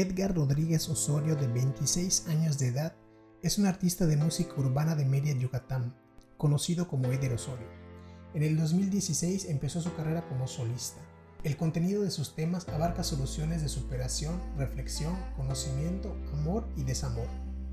Edgar Rodríguez Osorio, de 26 años de edad, es un artista de música urbana de Media Yucatán, conocido como Eder Osorio. En el 2016 empezó su carrera como solista. El contenido de sus temas abarca soluciones de superación, reflexión, conocimiento, amor y desamor.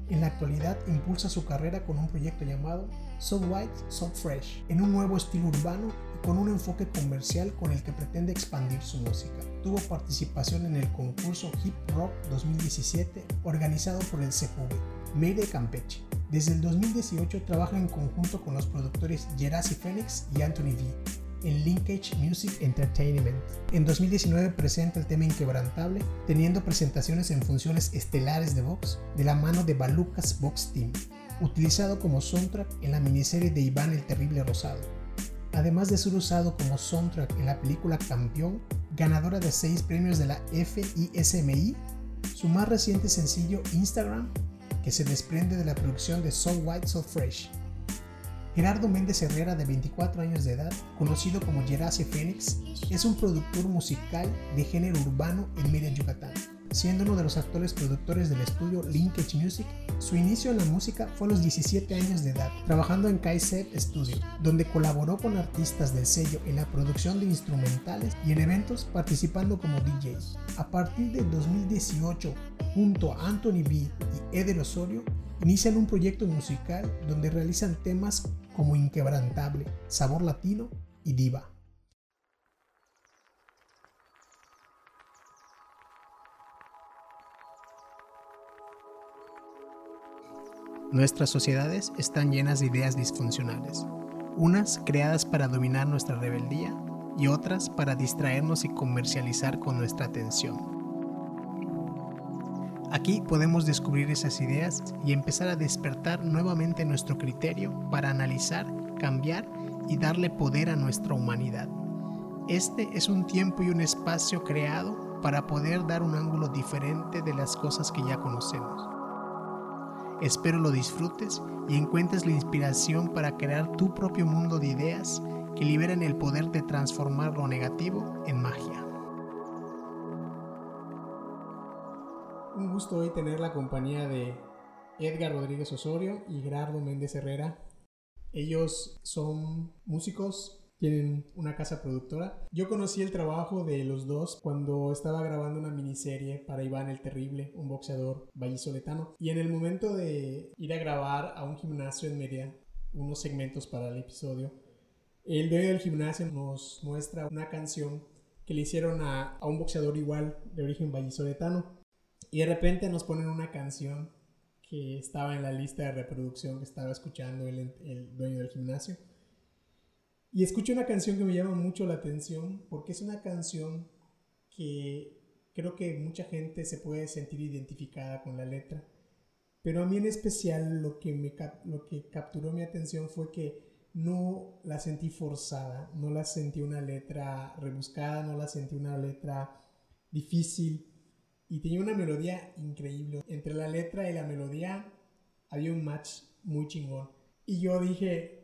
En la actualidad impulsa su carrera con un proyecto llamado So White, So Fresh, en un nuevo estilo urbano con un enfoque comercial con el que pretende expandir su música. Tuvo participación en el concurso Hip Rock 2017 organizado por el CJV, Made Campeche. Desde el 2018 trabaja en conjunto con los productores Gerasi Phoenix y Anthony V en Linkage Music Entertainment. En 2019 presenta el tema Inquebrantable, teniendo presentaciones en funciones estelares de Vox de la mano de Balucas Vox Team, utilizado como soundtrack en la miniserie de Iván el Terrible Rosado. Además de ser usado como soundtrack en la película Campeón, ganadora de 6 premios de la FISMI, su más reciente sencillo Instagram, que se desprende de la producción de So White So Fresh, Gerardo Méndez Herrera, de 24 años de edad, conocido como Gerase Fénix, es un productor musical de género urbano en Mérida, Yucatán. Siendo uno de los actuales productores del estudio Linkage Music, su inicio en la música fue a los 17 años de edad, trabajando en KSEP Studio, donde colaboró con artistas del sello en la producción de instrumentales y en eventos participando como DJ. A partir de 2018, junto a Anthony B y Eder Osorio, inician un proyecto musical donde realizan temas como Inquebrantable, Sabor Latino y Diva. Nuestras sociedades están llenas de ideas disfuncionales, unas creadas para dominar nuestra rebeldía y otras para distraernos y comercializar con nuestra atención. Aquí podemos descubrir esas ideas y empezar a despertar nuevamente nuestro criterio para analizar, cambiar y darle poder a nuestra humanidad. Este es un tiempo y un espacio creado para poder dar un ángulo diferente de las cosas que ya conocemos. Espero lo disfrutes y encuentres la inspiración para crear tu propio mundo de ideas que liberen el poder de transformar lo negativo en magia. Un gusto hoy tener la compañía de Edgar Rodríguez Osorio y Gerardo Méndez Herrera. Ellos son músicos, tienen una casa productora. Yo conocí el trabajo de los dos cuando estaba grabando una miniserie para Iván el Terrible, un boxeador vallisoletano. Y en el momento de ir a grabar a un gimnasio en Mérida, unos segmentos para el episodio, el dueño del gimnasio nos muestra una canción que le hicieron a, a un boxeador igual de origen vallisoletano. Y de repente nos ponen una canción que estaba en la lista de reproducción que estaba escuchando el, el dueño del gimnasio. Y escucho una canción que me llama mucho la atención porque es una canción que creo que mucha gente se puede sentir identificada con la letra. Pero a mí en especial lo que, me, lo que capturó mi atención fue que no la sentí forzada, no la sentí una letra rebuscada, no la sentí una letra difícil, y tenía una melodía increíble. Entre la letra y la melodía había un match muy chingón. Y yo dije,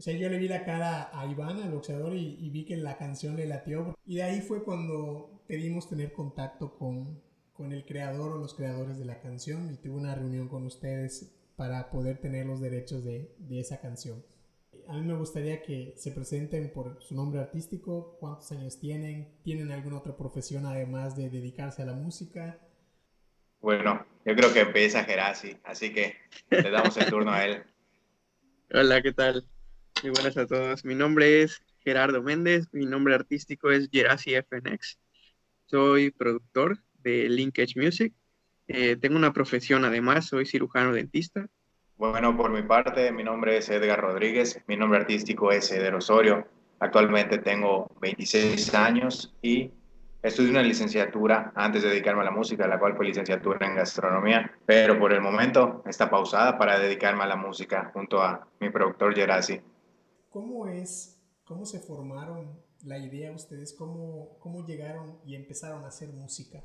o sea, yo le vi la cara a Iván, al boxeador, y, vi que la canción le latió. Y de ahí fue cuando pedimos tener contacto con, con el creador o los creadores de la canción y tuve una reunión con ustedes para poder tener los derechos de, de esa canción. A mí me gustaría que se presenten por su nombre artístico, cuántos años tienen, tienen alguna otra profesión además de dedicarse a la música. Bueno, yo creo que empieza Gerasi, así que le damos el turno a él. Hola, ¿qué tal? Muy buenas a todos. Mi nombre es Gerardo Méndez, mi nombre artístico es Gerasi FNX. Soy productor de Linkage Music. Eh, tengo una profesión además, soy cirujano dentista bueno, por mi parte, mi nombre es Edgar Rodríguez, mi nombre artístico es Eder Osorio. Actualmente tengo 26 años y estudié una licenciatura antes de dedicarme a la música, la cual fue licenciatura en gastronomía, pero por el momento está pausada para dedicarme a la música junto a mi productor Gerasi. ¿Cómo es, cómo se formaron la idea ustedes, cómo, cómo llegaron y empezaron a hacer música?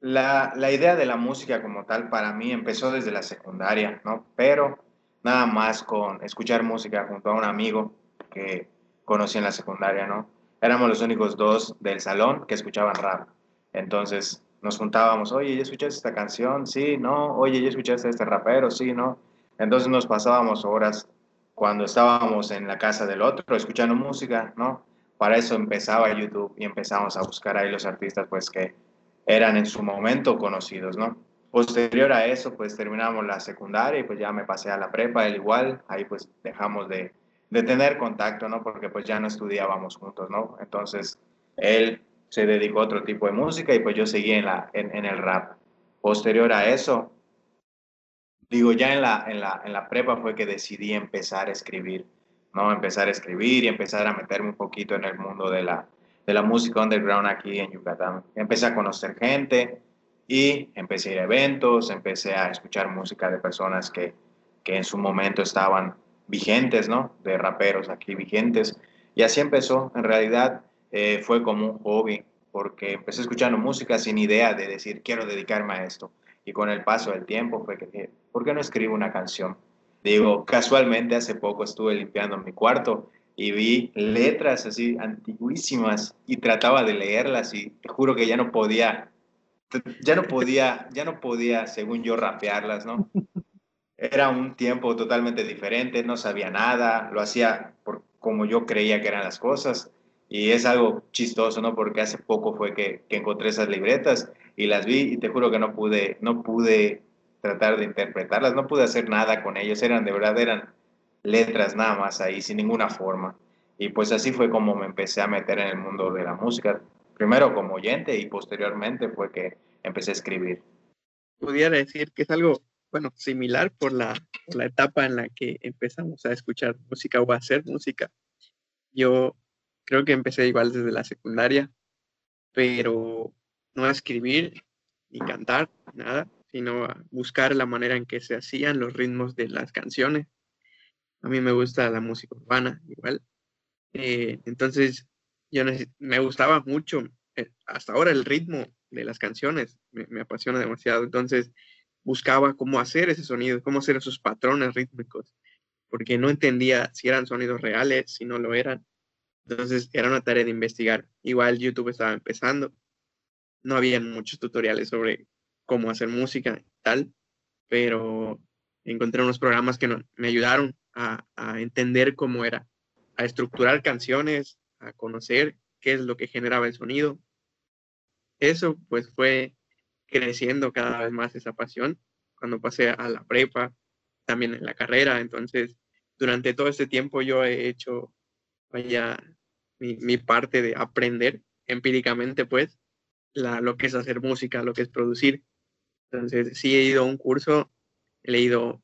La, la, idea de la música como tal para mí empezó desde la secundaria, ¿no? Pero nada más con escuchar música junto a un amigo que conocí en la secundaria, ¿no? Éramos los únicos dos del salón que escuchaban rap. Entonces, nos juntábamos, oye, ¿ya escuchaste esta canción? Sí, no, oye, ¿ya escuchaste este rapero? Sí, no. Entonces nos pasábamos horas cuando estábamos en la casa del otro escuchando música, ¿no? Para eso empezaba YouTube y empezamos a buscar ahí los artistas pues que eran en su momento conocidos, ¿no? Posterior a eso pues terminamos la secundaria y pues ya me pasé a la prepa, él igual, ahí pues dejamos de, de tener contacto, ¿no? Porque pues ya no estudiábamos juntos, ¿no? Entonces él se dedicó a otro tipo de música y pues yo seguí en, la, en, en el rap. Posterior a eso, digo, ya en la, en, la, en la prepa fue que decidí empezar a escribir, ¿no? Empezar a escribir y empezar a meterme un poquito en el mundo de la, de la música underground aquí en Yucatán. Empecé a conocer gente y empecé a ir a eventos, empecé a escuchar música de personas que, que en su momento estaban vigentes, ¿no? De raperos aquí vigentes. Y así empezó. En realidad eh, fue como un hobby, porque empecé escuchando música sin idea de decir, quiero dedicarme a esto. Y con el paso del tiempo fue que dije, ¿por qué no escribo una canción? Digo, casualmente hace poco estuve limpiando mi cuarto y vi letras así antiguísimas y trataba de leerlas y te juro que ya no podía, ya no podía, ya no podía, según yo, rapearlas, ¿no? Era un tiempo totalmente diferente, no sabía nada, lo hacía por como yo creía que eran las cosas y es algo chistoso, ¿no? Porque hace poco fue que, que, encontré esas libretas y las vi y te juro que no pude, no pude tratar de interpretarlas, no pude hacer nada con ellas, eran de verdad, eran letras nada más ahí, sin ninguna forma. Y pues así fue como me empecé a meter en el mundo de la música, primero como oyente y posteriormente fue que empecé a escribir. Pudiera decir que es algo, bueno, similar por la, por la etapa en la que empezamos a escuchar música o a hacer música. Yo creo que empecé igual desde la secundaria, pero no a escribir ni cantar, nada, sino a buscar la manera en que se hacían los ritmos de las canciones. A mí me gusta la música urbana igual. Eh, entonces, yo me gustaba mucho, eh, hasta ahora el ritmo de las canciones me, me, apasiona demasiado. Entonces, buscaba cómo hacer ese sonido, cómo hacer esos patrones rítmicos, porque no entendía si eran sonidos reales, si no lo eran. Entonces era una tarea de investigar. Igual YouTube estaba empezando. No había muchos tutoriales sobre cómo hacer música y tal, pero encontré unos programas que me ayudaron a, a, entender cómo era, a estructurar canciones, a conocer qué es lo que generaba el sonido. Eso pues fue creciendo cada vez más esa pasión cuando pasé a la prepa, también en la carrera. Entonces, durante todo este tiempo yo he hecho vaya mi, parte de aprender empíricamente, pues, la, lo que es hacer música, lo que es producir. Entonces, sí he ido a un curso, he leído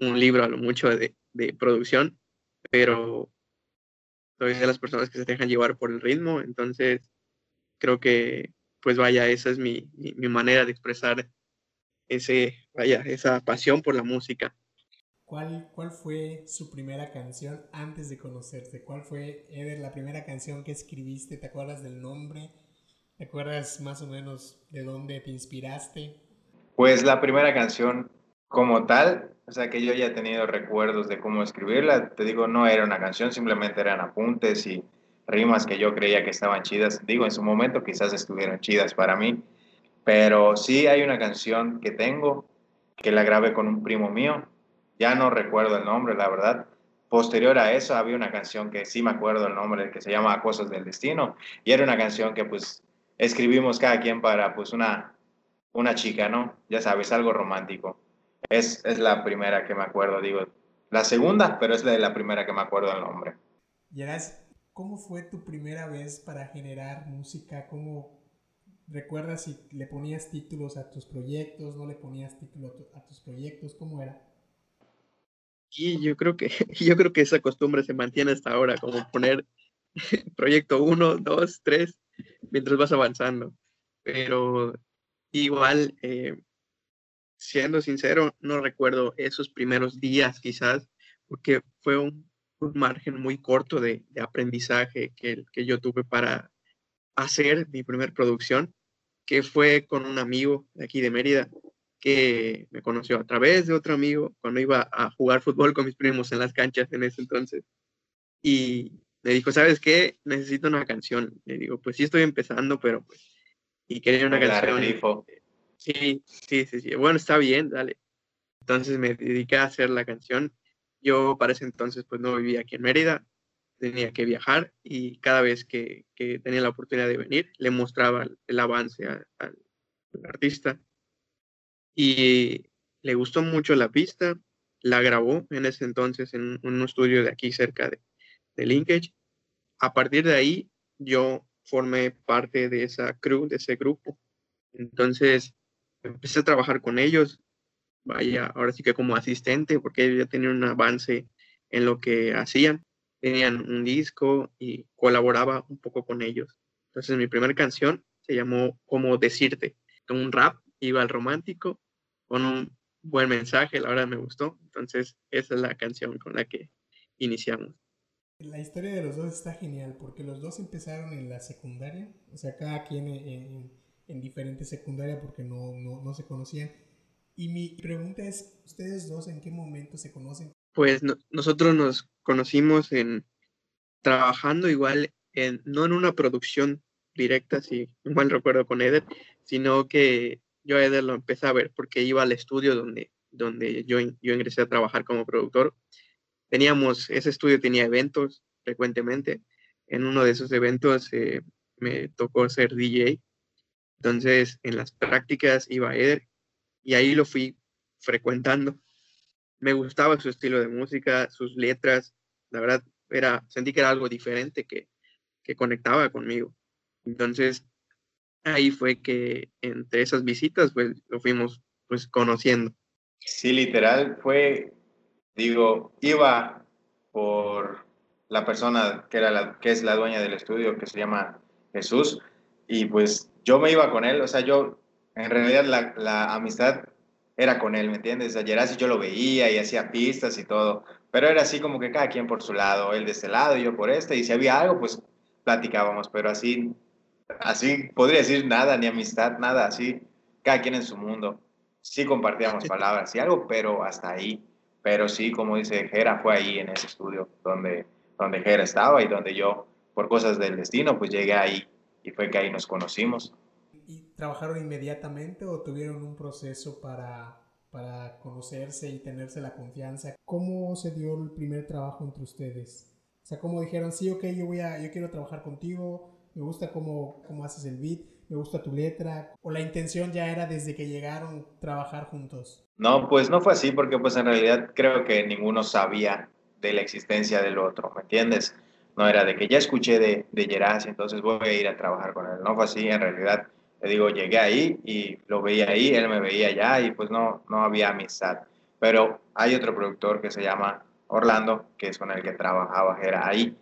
un libro a lo mucho de, producción, pero soy de las personas que se dejan llevar por el ritmo, entonces creo que, pues vaya, esa es mi, mi, manera de expresar ese, vaya, esa pasión por la música. ¿Cuál, ¿Cuál fue su primera canción antes de conocerse? ¿Cuál fue, Eder, la primera canción que escribiste? ¿Te acuerdas del nombre? ¿Te acuerdas más o menos de dónde te inspiraste? Pues la primera canción como tal, o sea que yo ya he tenido recuerdos de cómo escribirla, te digo, no era una canción, simplemente eran apuntes y rimas que yo creía que estaban chidas. Digo, en su momento quizás estuvieron chidas para mí, pero sí hay una canción que tengo que la grabé con un primo mío ya no recuerdo el nombre, la verdad. Posterior a eso había una canción que sí me acuerdo el nombre, que se llama Cosas del Destino, y era una canción que pues escribimos cada quien para pues una, una chica, ¿no? Ya sabes, algo romántico. Es, es la primera que me acuerdo, digo, la segunda, pero es la, la primera que me acuerdo el nombre. Yeras, ¿cómo fue tu primera vez para generar música? ¿Cómo recuerdas si le ponías títulos a tus proyectos, no le ponías títulos a tus proyectos? ¿Cómo era? Y yo creo que, yo creo que esa costumbre se mantiene hasta ahora, como poner proyecto 1, 2, 3, mientras vas avanzando. Pero igual, eh, siendo sincero, no recuerdo esos primeros días quizás, porque fue un, margen muy corto de, de aprendizaje que, que, yo tuve para hacer mi primer producción, que fue con un amigo de aquí de Mérida, que me conoció a través de otro amigo cuando iba a jugar fútbol con mis primos en las canchas en ese entonces. Y me dijo, ¿sabes qué? Necesito una canción. Le digo, pues sí estoy empezando, pero pues y quería una canción. Sí, sí, sí, sí. Bueno, está bien, dale. Entonces me dediqué a hacer la canción. Yo para ese entonces pues no vivía aquí en Mérida, tenía que viajar y cada vez que, tenía la oportunidad de venir le mostraba el, avance al artista y le gustó mucho la pista, la grabó en ese entonces en un estudio de aquí cerca de, de Linkage. A partir de ahí yo formé parte de esa crew, de ese grupo. Entonces empecé a trabajar con ellos, vaya, ahora sí que como asistente, porque ellos ya tenían un avance en lo que hacían. Tenían un disco y colaboraba un poco con ellos. Entonces mi primera canción se llamó Como Decirte, un rap, iba al romántico, con un buen mensaje, la verdad me gustó. Entonces esa es la canción con la que iniciamos. La historia de los dos está genial porque los dos empezaron en la secundaria, o sea, cada quien en, en, diferente secundaria porque no, no, no, se conocían. Y mi pregunta es, ¿ustedes dos en qué momento se conocen? Pues nosotros nos conocimos en trabajando igual, en, no en una producción directa, si mal recuerdo con Eder, sino que yo a Eder lo empecé a ver porque iba al estudio donde, donde yo, yo ingresé a trabajar como productor teníamos, ese estudio tenía eventos frecuentemente. En uno de esos eventos eh, me tocó ser DJ. Entonces, en las prácticas iba a Eder y ahí lo fui frecuentando. Me gustaba su estilo de música, sus letras. La verdad, era, sentí que era algo diferente que, que conectaba conmigo. Entonces, ahí fue que entre esas visitas, pues lo fuimos pues conociendo. Sí, literal, fue Digo, iba por la persona que, era la, que es la dueña del estudio, que se llama Jesús, y pues yo me iba con él, o sea, yo, en realidad la, la amistad era con él, ¿me entiendes? Ayer así yo lo veía y hacía pistas y todo, pero era así como que cada quien por su lado, él de este lado y yo por este, y si había algo, pues platicábamos, pero así, así podría decir nada, ni amistad, nada, así, cada quien en su mundo. Sí compartíamos palabras y algo, pero hasta ahí. Pero sí, como dice Jera, fue ahí en ese estudio donde, donde Jera estaba y donde yo, por cosas del destino, pues llegué ahí y fue que ahí nos conocimos. ¿Y trabajaron inmediatamente o tuvieron un proceso para, para conocerse y tenerse la confianza? ¿Cómo se dio el primer trabajo entre ustedes? O sea, ¿cómo dijeron, sí, ok, yo, voy a, yo quiero trabajar contigo, me gusta cómo, cómo haces el beat, me gusta tu letra, o la intención ya era desde que llegaron trabajar juntos? No, pues no fue así porque pues en realidad creo que ninguno sabía de la existencia del otro, ¿me entiendes? No era de que ya escuché de, de Gerasi, entonces voy a ir a trabajar con él. No fue así, en realidad, le digo, llegué ahí y lo veía ahí, él me veía allá y pues no, no había amistad. Pero hay otro productor que se llama Orlando, que es con el que trabajaba, era ahí,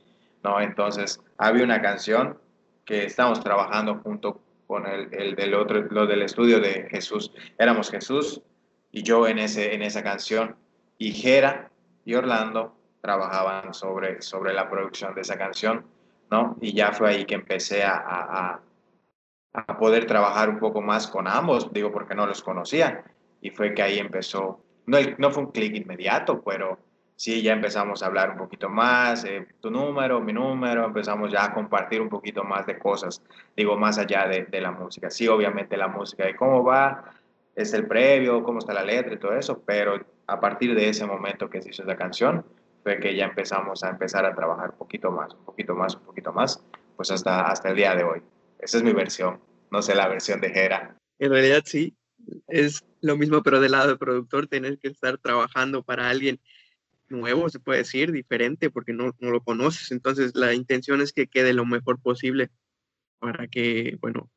¿no? Entonces había una canción que estamos trabajando junto con el, del otro, lo del estudio de Jesús. Éramos Jesús y yo en, ese, en esa canción. Y Jera y Orlando trabajaban sobre, sobre la producción de esa canción, ¿no? Y ya fue ahí que empecé a, a, a poder trabajar un poco más con ambos, digo porque no los conocía. Y fue que ahí empezó, no, no fue un clic inmediato, pero sí, ya empezamos a hablar un poquito más, eh, tu número, mi número, empezamos ya a compartir un poquito más de cosas, digo, más allá de, de, la música. Sí, obviamente la música de cómo va, es el previo, cómo está la letra y todo eso, pero a partir de ese momento que se hizo esa canción, fue que ya empezamos a empezar a trabajar un poquito más, un poquito más, un poquito más, pues hasta, hasta el día de hoy. Esa es mi versión, no sé la versión de Jera. En realidad sí, es lo mismo, pero del lado del productor, tener que estar trabajando para alguien nuevo, se puede decir, diferente, porque no, no, lo conoces. Entonces, la intención es que quede lo mejor posible para que, bueno,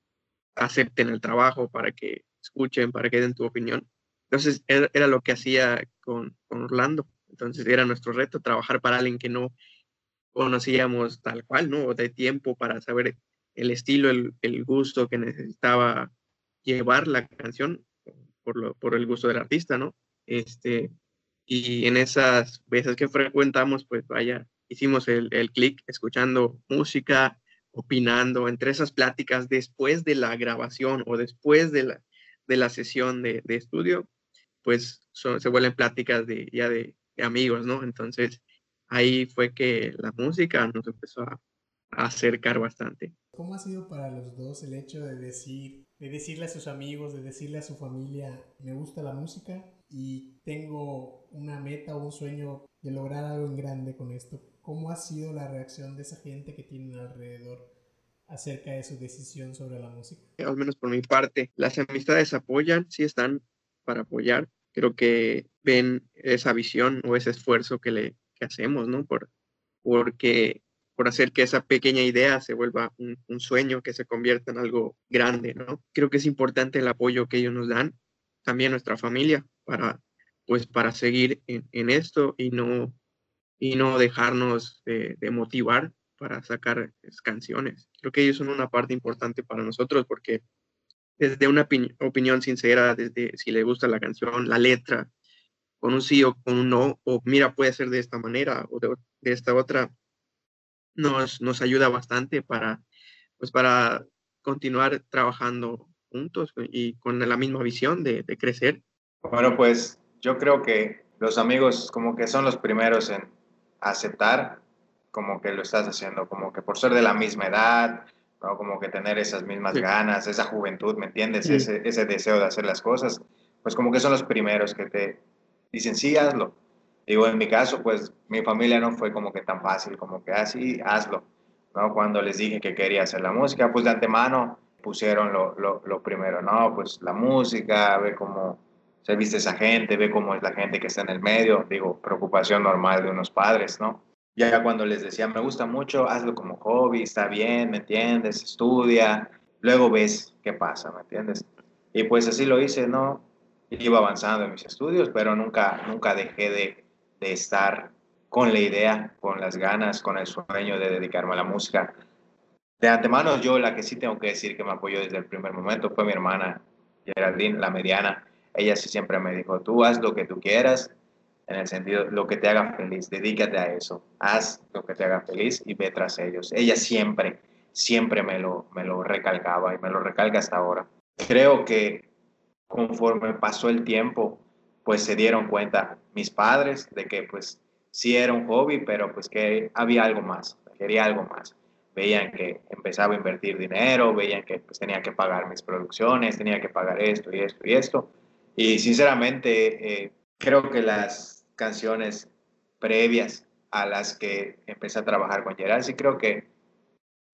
acepten el trabajo, para que escuchen, para que den tu opinión. Entonces, era, lo que hacía con, con, Orlando. Entonces, era nuestro reto, trabajar para alguien que no conocíamos tal cual, ¿no? De tiempo para saber el estilo, el, el gusto que necesitaba llevar la canción por, lo, por el gusto del artista, ¿no? Este, y en esas veces que frecuentamos, pues vaya, hicimos el, el clic escuchando música, opinando, entre esas pláticas después de la grabación o después de la, de la sesión de, de estudio, pues se vuelven pláticas de, ya de, amigos, ¿no? Entonces ahí fue que la música nos empezó a, a acercar bastante. ¿Cómo ha sido para los dos el hecho de decir, de decirle a sus amigos, de decirle a su familia, me gusta la música y tengo una meta o un sueño de lograr algo en grande con esto? ¿Cómo ha sido la reacción de esa gente que tienen alrededor acerca de su decisión sobre la música? Al menos por mi parte, las amistades apoyan, sí están para apoyar. Creo que ven esa visión o ese esfuerzo que le que hacemos, ¿no? Por, porque por hacer que esa pequeña idea se vuelva un, un, sueño, que se convierta en algo grande, ¿no? Creo que es importante el apoyo que ellos nos dan, también nuestra familia, para, pues, para seguir en, en esto y no, y no dejarnos de, de motivar para sacar canciones. Creo que ellos son una parte importante para nosotros porque desde una opinión sincera, desde si le gusta la canción, la letra, con un sí o con un no, o mira, puede ser de esta manera o de, de esta otra, nos, nos ayuda bastante para, pues para continuar trabajando juntos y con la misma visión de, de crecer. Bueno, pues yo creo que los amigos como que son los primeros en aceptar como que lo estás haciendo, como que por ser de la misma edad, ¿no? como que tener esas mismas sí. ganas, esa juventud, ¿me entiendes? Sí. Ese, ese deseo de hacer las cosas, pues como que son los primeros que te dicen, sí, hazlo. Digo, en mi caso, pues mi familia no fue como que tan fácil, como que así, ah, hazlo. ¿no? Cuando les dije que quería hacer la música, pues de antemano pusieron lo, lo, lo primero, ¿no? Pues la música, ve cómo se viste esa gente, ve cómo es la gente que está en el medio, digo, preocupación normal de unos padres, ¿no? Ya cuando les decía, me gusta mucho, hazlo como hobby, está bien, ¿me entiendes? Estudia, luego ves qué pasa, ¿me entiendes? Y pues así lo hice, ¿no? Iba avanzando en mis estudios, pero nunca, nunca dejé de, de estar con la idea, con las ganas, con el sueño de dedicarme a la música. De antemano, yo la que sí tengo que decir que me apoyó desde el primer momento fue mi hermana Geraldine, la mediana. Ella sí siempre me dijo, tú haz lo que tú quieras, en el sentido, lo que te haga feliz, dedícate a eso, haz lo que te haga feliz y ve tras ellos. Ella siempre, siempre me lo, me lo recalcaba y me lo recalca hasta ahora. Creo que conforme pasó el tiempo, pues se dieron cuenta mis padres de que pues sí era un hobby, pero pues que había algo más, quería algo más. Veían que empezaba a invertir dinero, veían que pues tenía que pagar mis producciones, tenía que pagar esto y esto y esto. Y sinceramente, eh, creo que las canciones previas a las que empecé a trabajar con Gerard, sí creo que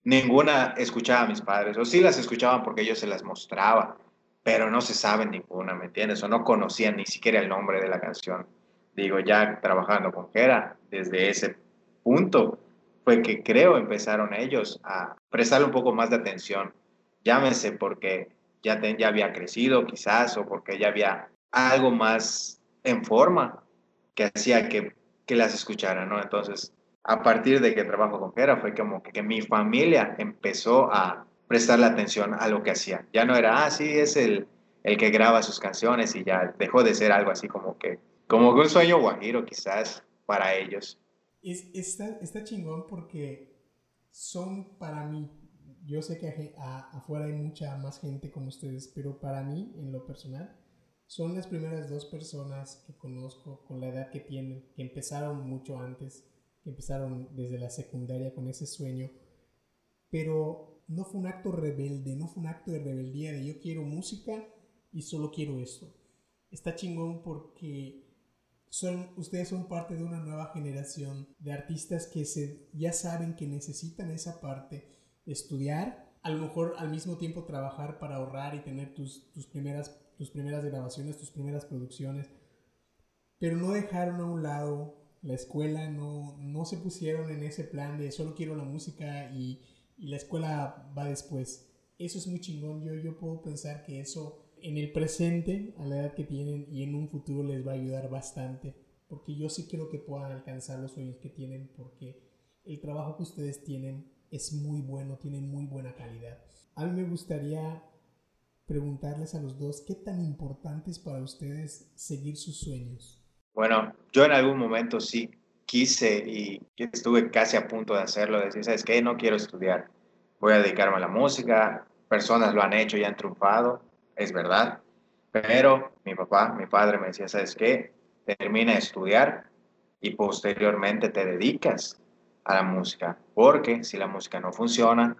ninguna escuchaba a mis padres, o sí las escuchaban porque yo se las mostraba, pero no se sabe ninguna, ¿me entiendes? O no conocían ni siquiera el nombre de la canción. Digo, ya trabajando con Gera, desde ese punto que creo empezaron ellos a prestarle un poco más de atención. Llámese porque ya, te, ya había crecido quizás o porque ya había algo más en forma que hacía que, que las escucharan, ¿no? Entonces, a partir de que trabajo con Gera fue como que, que mi familia empezó a prestarle atención a lo que hacía. Ya no era, ah, sí, es el, el que graba sus canciones y ya dejó de ser algo así como que, como que un sueño guajiro quizás para ellos. Es, está, está chingón porque son para mí, yo sé que a, a, afuera hay mucha más gente como ustedes, pero para mí, en lo personal, son las primeras dos personas que conozco con la edad que tienen, que empezaron mucho antes, que empezaron desde la secundaria con ese sueño, pero no fue un acto rebelde, no fue un acto de rebeldía de yo quiero música y solo quiero esto. Está chingón porque son, ustedes son parte de una nueva generación de artistas que se, ya saben que necesitan esa parte estudiar, a lo mejor al mismo tiempo trabajar para ahorrar y tener tus, tus, primeras, tus primeras grabaciones, tus primeras producciones, pero no dejaron a un lado la escuela, no, no se pusieron en ese plan de solo quiero la música y, y la escuela va después. Eso es muy chingón, yo, yo puedo pensar que eso en el presente, a la edad que tienen y en un futuro les va a ayudar bastante, porque yo sí creo que puedan alcanzar los sueños que tienen, porque el trabajo que ustedes tienen es muy bueno, tienen muy buena calidad. A mí me gustaría preguntarles a los dos, ¿qué tan importante es para ustedes seguir sus sueños? Bueno, yo en algún momento sí quise y estuve casi a punto de hacerlo, de decir, ¿sabes qué? No quiero estudiar, voy a dedicarme a la música, personas lo han hecho y han triunfado, es verdad, pero mi papá, mi padre me decía, ¿sabes qué? Termina de estudiar y posteriormente te dedicas a la música, porque si la música no funciona,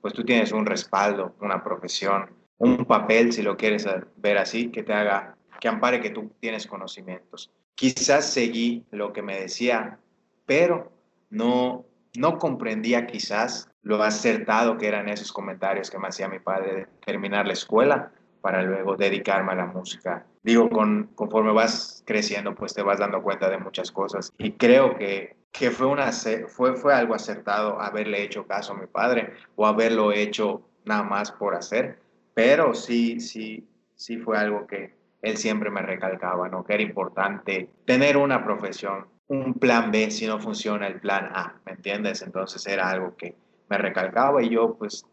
pues tú tienes un respaldo, una profesión, un papel, si lo quieres ver así, que te haga, que ampare que tú tienes conocimientos. Quizás seguí lo que me decía, pero no, no comprendía quizás lo acertado que eran esos comentarios que me hacía mi padre de terminar la escuela para luego dedicarme a la música. Digo, con, conforme vas creciendo, pues te vas dando cuenta de muchas cosas. Y creo que, que fue, una, fue, fue algo acertado haberle hecho caso a mi padre o haberlo hecho nada más por hacer. Pero sí, sí, sí fue algo que él siempre me recalcaba, ¿no? Que era importante tener una profesión, un plan B si no funciona el plan A, ¿me entiendes? Entonces era algo que me recalcaba y yo pues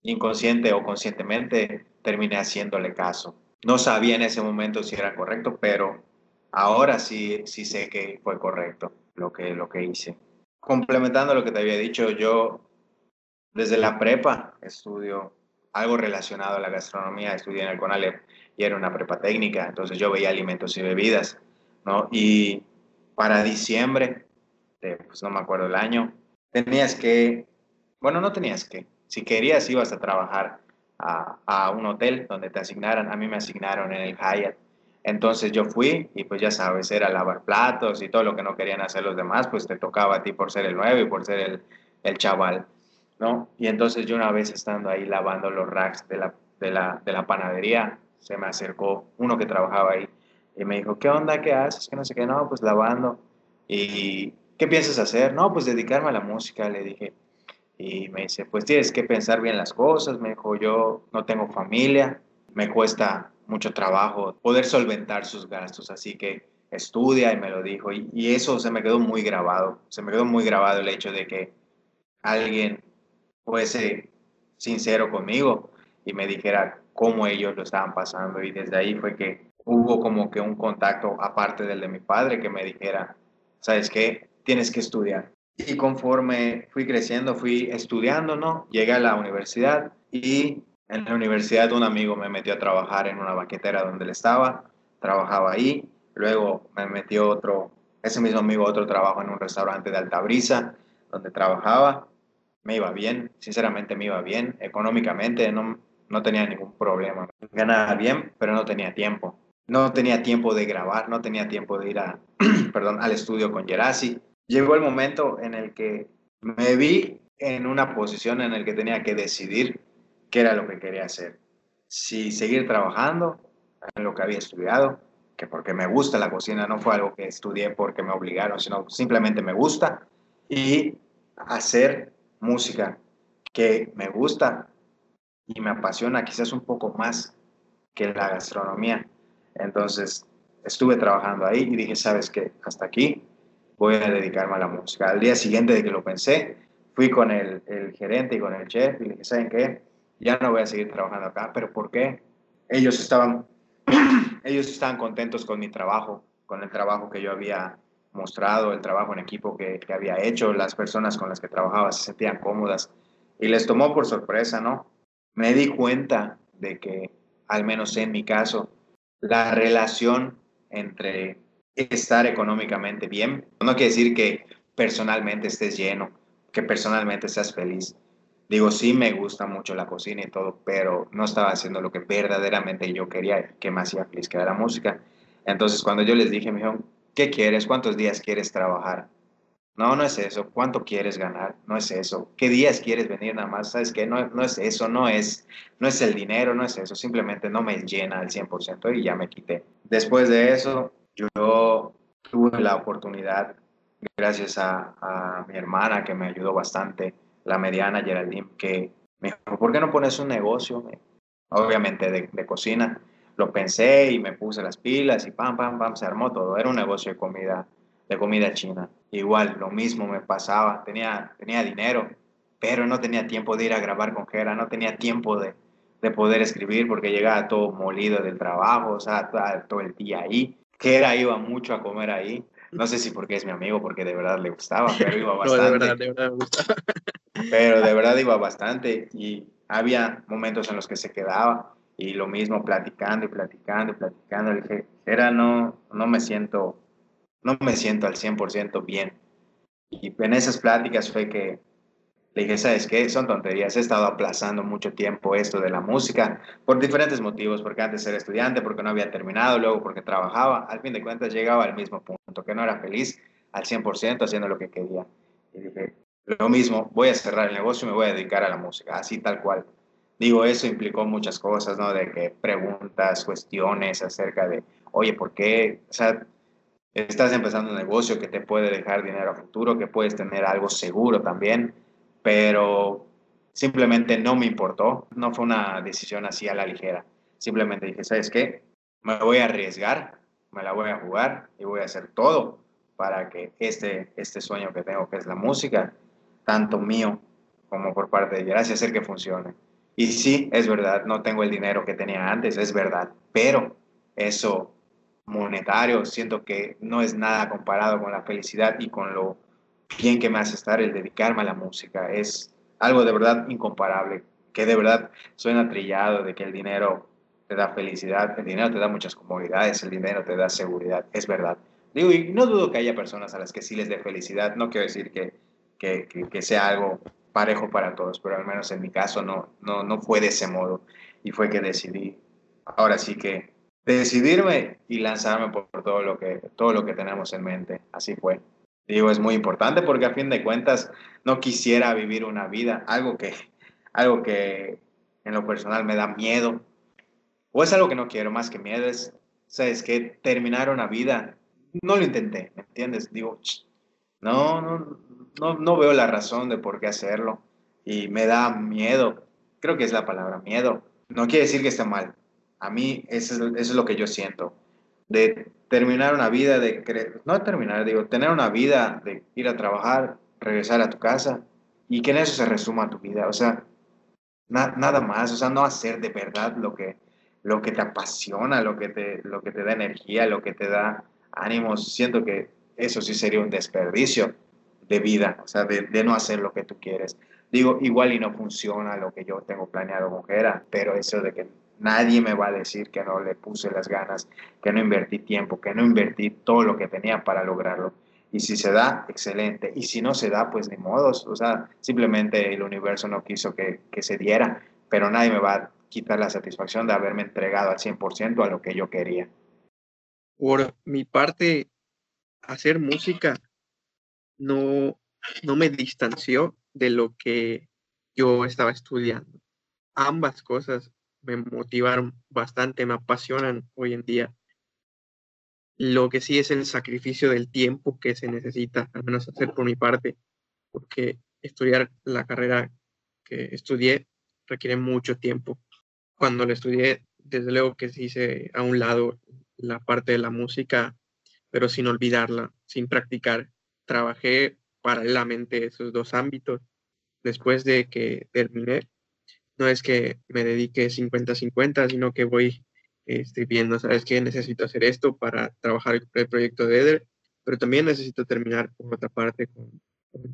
inconsciente o conscientemente terminé haciéndole caso. No sabía en ese momento si era correcto, pero ahora sí, sí sé que fue correcto lo que, lo que hice. Complementando lo que te había dicho, yo desde la prepa estudio algo relacionado a la gastronomía, estudié en el CONALEP y era una prepa técnica, entonces yo veía alimentos y bebidas, ¿no? Y para diciembre, pues no me acuerdo el año, tenías que, bueno, no tenías que, si querías ibas a trabajar a, un hotel donde te asignaran, a mí me asignaron en el Hyatt. Entonces yo fui y pues ya sabes, era lavar platos y todo lo que no querían hacer los demás, pues te tocaba a ti por ser el nuevo y por ser el, el chaval, ¿no? Y entonces yo una vez estando ahí lavando los racks de la, de la, de la panadería, se me acercó uno que trabajaba ahí y me dijo, ¿qué onda? ¿Qué haces? Que no sé qué, no, pues lavando. ¿Y qué piensas hacer? No, pues dedicarme a la música, le dije. Y me dice, pues tienes que pensar bien las cosas. Me dijo, yo no tengo familia, me cuesta mucho trabajo poder solventar sus gastos, así que estudia y me lo dijo. Y, y eso se me quedó muy grabado, se me quedó muy grabado el hecho de que alguien fuese sincero conmigo y me dijera, cómo ellos lo estaban pasando y desde ahí fue que hubo como que un contacto aparte del de mi padre que me dijera, ¿sabes qué? Tienes que estudiar. Y conforme fui creciendo, fui estudiando, ¿no? Llegué a la universidad y en la universidad un amigo me metió a trabajar en una baquetera donde él estaba, trabajaba ahí, luego me metió otro, ese mismo amigo otro trabajo en un restaurante de alta brisa donde trabajaba, me iba bien, sinceramente me iba bien, económicamente no, no tenía ningún problema. Ganaba bien, pero no tenía tiempo. No tenía tiempo de grabar, no tenía tiempo de ir a, perdón, al estudio con Gerasi. Llegó el momento en el que me vi en una posición en la que tenía que decidir qué era lo que quería hacer. Si seguir trabajando en lo que había estudiado, que porque me gusta la cocina, no fue algo que estudié porque me obligaron, sino simplemente me gusta, y hacer música que me gusta y me apasiona quizás un poco más que la gastronomía. Entonces estuve trabajando ahí y dije, sabes qué, hasta aquí voy a dedicarme a la música. Al día siguiente de que lo pensé, fui con el, el gerente y con el chef y le dije, ¿saben qué? Ya no voy a seguir trabajando acá, pero ¿por qué? Ellos estaban, ellos estaban contentos con mi trabajo, con el trabajo que yo había mostrado, el trabajo en equipo que, que había hecho, las personas con las que trabajaba se sentían cómodas y les tomó por sorpresa, ¿no? me di cuenta de que, al menos en mi caso, la relación entre estar económicamente bien, no quiere decir que personalmente estés lleno, que personalmente seas feliz. Digo, sí me gusta mucho la cocina y todo, pero no estaba haciendo lo que verdaderamente yo quería, que me hacía feliz, que era la música. Entonces, cuando yo les dije, me dijeron, ¿qué quieres? ¿Cuántos días quieres trabajar? No, no es eso. ¿Cuánto quieres ganar? No es eso. ¿Qué días quieres venir nada más? ¿Sabes qué? No, no es eso, no es, no es el dinero, no es eso. Simplemente no me llena al 100% y ya me quité. Después de eso, yo tuve la oportunidad, gracias a, a mi hermana que me ayudó bastante, la mediana Geraldine, que me dijo, ¿por qué no pones un negocio? Obviamente de, de cocina. Lo pensé y me puse las pilas y pam, pam, pam, se armó todo. Era un negocio de comida de comida china. Igual, lo mismo me pasaba, tenía, tenía dinero, pero no tenía tiempo de ir a grabar con Jera, no tenía tiempo de, de poder escribir porque llegaba todo molido del trabajo, o sea, todo, el día ahí. Jera iba mucho a comer ahí. No sé si porque es mi amigo, porque de verdad le gustaba, pero iba bastante. de verdad, de verdad me gustaba. Pero de verdad iba bastante y había momentos en los que se quedaba y lo mismo platicando y platicando y platicando. Le dije, Jera, no, no me siento no me siento al 100% bien. Y en esas pláticas fue que Le dije, ¿sabes qué? Son tonterías. He estado aplazando mucho tiempo esto de la música por diferentes motivos, porque antes era estudiante, porque no había terminado, luego porque trabajaba. Al fin de cuentas llegaba al mismo punto, que no era feliz al 100% haciendo lo que quería. Y dije, lo mismo, voy a cerrar el negocio y me voy a dedicar a la música, así tal cual. Digo, eso implicó muchas cosas, ¿no? De que preguntas, cuestiones acerca de, oye, ¿por qué? O sea, estás empezando un negocio que te puede dejar dinero a futuro, que puedes tener algo seguro también pero simplemente no me importó, no fue una decisión así a la ligera. Simplemente dije, ¿sabes qué? Me voy a arriesgar, me la voy a jugar y voy a hacer todo para que este, este sueño que tengo, que es la música, tanto mío como por parte de Gracias, hacer que funcione. Y sí, es verdad, no tengo el dinero que tenía antes, es verdad, pero eso monetario siento que no es nada comparado con la felicidad y con lo bien que me hace estar el dedicarme a la música. Es algo de verdad incomparable, que de verdad suena trillado de que el dinero te da felicidad, el dinero te da muchas comodidades, el dinero te da seguridad, es verdad. Digo, y no dudo que haya personas a las que sí les dé felicidad, no quiero decir que, que, que, sea algo parejo para todos, pero al menos en mi caso no, no, no fue de ese modo y fue que decidí, ahora sí que decidirme y lanzarme por, por todo, lo que, todo lo que tenemos en mente, así fue. Digo, es muy importante porque a fin de cuentas no quisiera vivir una vida, algo que, algo que en lo personal me da miedo, o es algo que no quiero más que miedo, es, ¿sabes que Terminar una vida, no lo intenté, ¿me entiendes? Digo, no, no, no, no veo la razón de por qué hacerlo. Y me da miedo, creo que es la palabra miedo, no quiere decir que esté mal, a mí es, eso es lo que yo siento, de terminar una vida de, no terminar, digo, tener una vida de ir a trabajar, regresar a tu casa y que en eso se resuma tu vida, o sea, nada más, o sea, no hacer de verdad lo que, lo que te apasiona, lo que te, lo que te da energía, lo que te da ánimos, siento que eso sí sería un desperdicio de vida, o sea, de, no hacer lo que tú quieres. Digo, igual y no funciona lo que yo tengo planeado con pero eso de que Nadie me va a decir que no le puse las ganas, que no invertí tiempo, que no invertí todo lo que tenía para lograrlo. Y si se da, excelente. Y si no se da, pues ni modos. O sea, simplemente el universo no quiso que, que se diera. Pero nadie me va a quitar la satisfacción de haberme entregado al 100% a lo que yo quería. Por mi parte, hacer música no, no me distanció de lo que yo estaba estudiando. Ambas cosas me motivaron bastante, me apasionan hoy en día. Lo que sí es el sacrificio del tiempo que se necesita, al menos hacer por mi parte, porque estudiar la carrera que estudié requiere mucho tiempo. Cuando lo estudié, desde luego que se hice a un lado la parte de la música, pero sin olvidarla, sin practicar. Trabajé paralelamente esos dos ámbitos. Después de que terminé, no es que me dedique 50-50, sino que voy este, viendo, ¿sabes qué? Necesito hacer esto para trabajar el proyecto de EDER, pero también necesito terminar por otra parte con,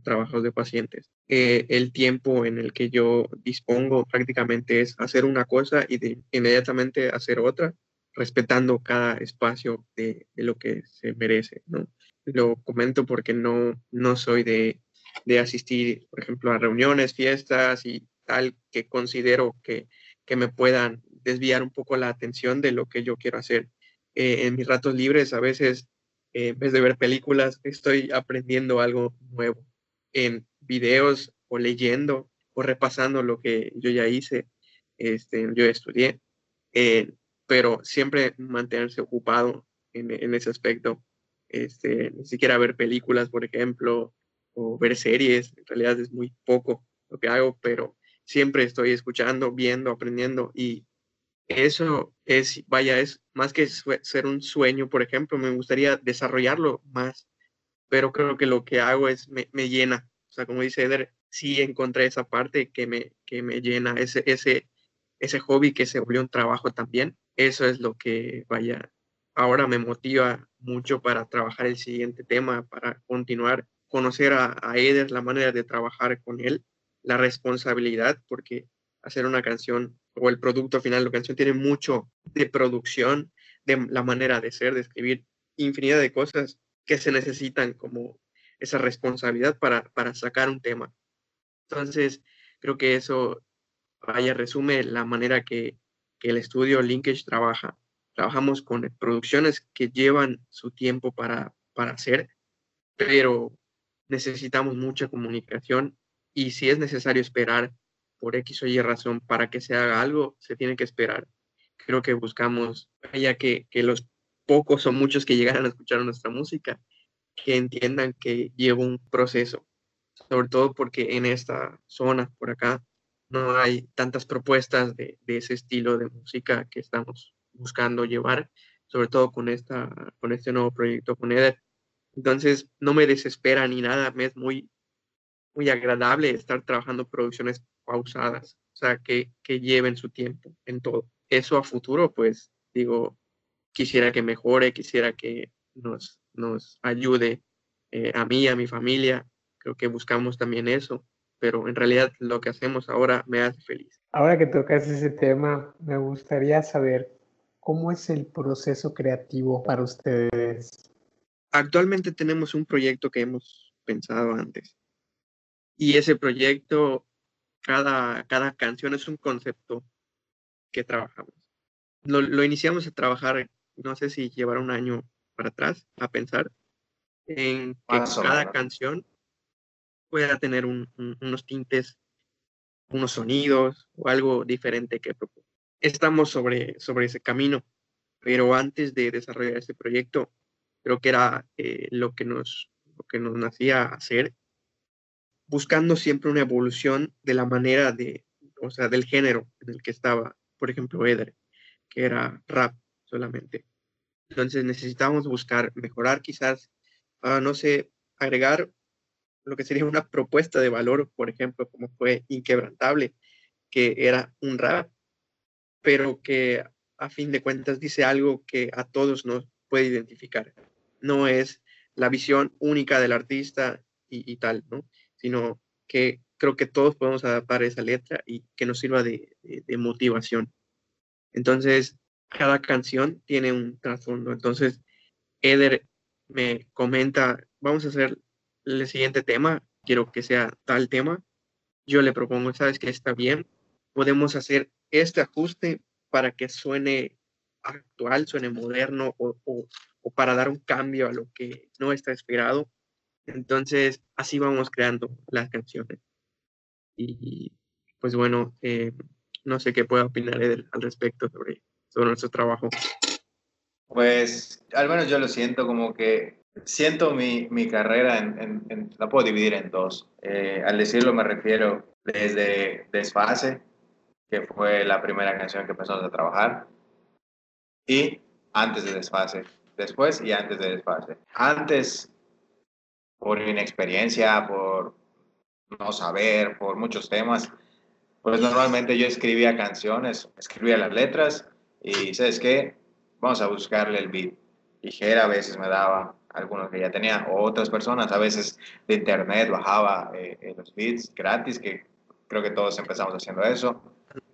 trabajos de pacientes. Eh, el tiempo en el que yo dispongo prácticamente es hacer una cosa y de, inmediatamente hacer otra, respetando cada espacio de, de, lo que se merece, ¿no? Lo comento porque no, no soy de, de asistir, por ejemplo, a reuniones, fiestas y que considero que, que me puedan desviar un poco la atención de lo que yo quiero hacer. Eh, en mis ratos libres a veces, eh, en vez de ver películas, estoy aprendiendo algo nuevo en videos o leyendo o repasando lo que yo ya hice, este, yo estudié, eh, pero siempre mantenerse ocupado en, en, ese aspecto, este, ni siquiera ver películas, por ejemplo, o ver series, en realidad es muy poco lo que hago, pero siempre estoy escuchando, viendo, aprendiendo y eso es, vaya, es más que ser un sueño, por ejemplo, me gustaría desarrollarlo más, pero creo que lo que hago es, me, llena, o sea, como dice Eder, sí encontré esa parte que me, que me llena, ese, ese, ese hobby que se volvió un trabajo también, eso es lo que, vaya, ahora me motiva mucho para trabajar el siguiente tema, para continuar, conocer a, a Eder, la manera de trabajar con él la responsabilidad, porque hacer una canción o el producto final, la canción tiene mucho de producción, de la manera de ser, de escribir, infinidad de cosas que se necesitan como esa responsabilidad para, para sacar un tema. Entonces, creo que eso, vaya, resume la manera que, que el estudio Linkage trabaja. Trabajamos con producciones que llevan su tiempo para, para hacer, pero necesitamos mucha comunicación y si es necesario esperar por X o Y razón para que se haga algo, se tiene que esperar. Creo que buscamos, ya que, que los pocos o muchos que llegaran a escuchar nuestra música, que entiendan que lleva un proceso, sobre todo porque en esta zona, por acá, no hay tantas propuestas de, de ese estilo de música que estamos buscando llevar, sobre todo con, esta, con este nuevo proyecto con Eder. Entonces, no me desespera ni nada, me es muy, muy agradable estar trabajando producciones pausadas, o sea, que, que lleven su tiempo en todo. Eso a futuro, pues, digo, quisiera que mejore, quisiera que nos, nos ayude eh, a mí, a mi familia. Creo que buscamos también eso, pero en realidad lo que hacemos ahora me hace feliz. Ahora que tocas ese tema, me gustaría saber cómo es el proceso creativo para ustedes. Actualmente tenemos un proyecto que hemos pensado antes y ese proyecto, cada, cada canción es un concepto que trabajamos. Lo, lo iniciamos a trabajar, no sé si llevar un año para atrás, a pensar en que cada canción pueda tener unos tintes, unos sonidos o algo diferente que Estamos sobre, sobre ese camino, pero antes de desarrollar este proyecto, creo que era eh, lo, que nos, lo que nos nacía hacer buscando siempre una evolución de la manera de, o sea, del género en el que estaba, por ejemplo, Eder, que era rap solamente. Entonces necesitamos buscar mejorar quizás, uh, no sé, agregar lo que sería una propuesta de valor, por ejemplo, como fue Inquebrantable, que era un rap, pero que a fin de cuentas dice algo que a todos nos puede identificar. No es la visión única del artista y, y tal, ¿no? Sino que creo que todos podemos adaptar esa letra y que nos sirva de, motivación. Entonces, cada canción tiene un trasfondo. Entonces, Eder me comenta, vamos a hacer el siguiente tema, quiero que sea tal tema. Yo le propongo, sabes que está bien, podemos hacer este ajuste para que suene actual, suene moderno o, o para dar un cambio a lo que no está esperado. Entonces, así vamos creando las canciones. Y pues bueno, eh, no sé qué puede opinar él al respecto sobre, sobre nuestro trabajo. Pues al menos yo lo siento como que siento mi, mi carrera, en, la puedo dividir en dos. Eh, al decirlo me refiero desde Desfase, que fue la primera canción que empezamos a trabajar, y antes de Desfase, después y antes de Desfase. Antes por inexperiencia, por no saber, por muchos temas, pues normalmente yo escribía canciones, escribía las letras y, ¿sabes qué? Vamos a buscarle el beat. Y Jera a veces me daba algunos que ya tenía, o otras personas a veces de internet bajaba eh, eh, los beats gratis, que creo que todos empezamos haciendo eso,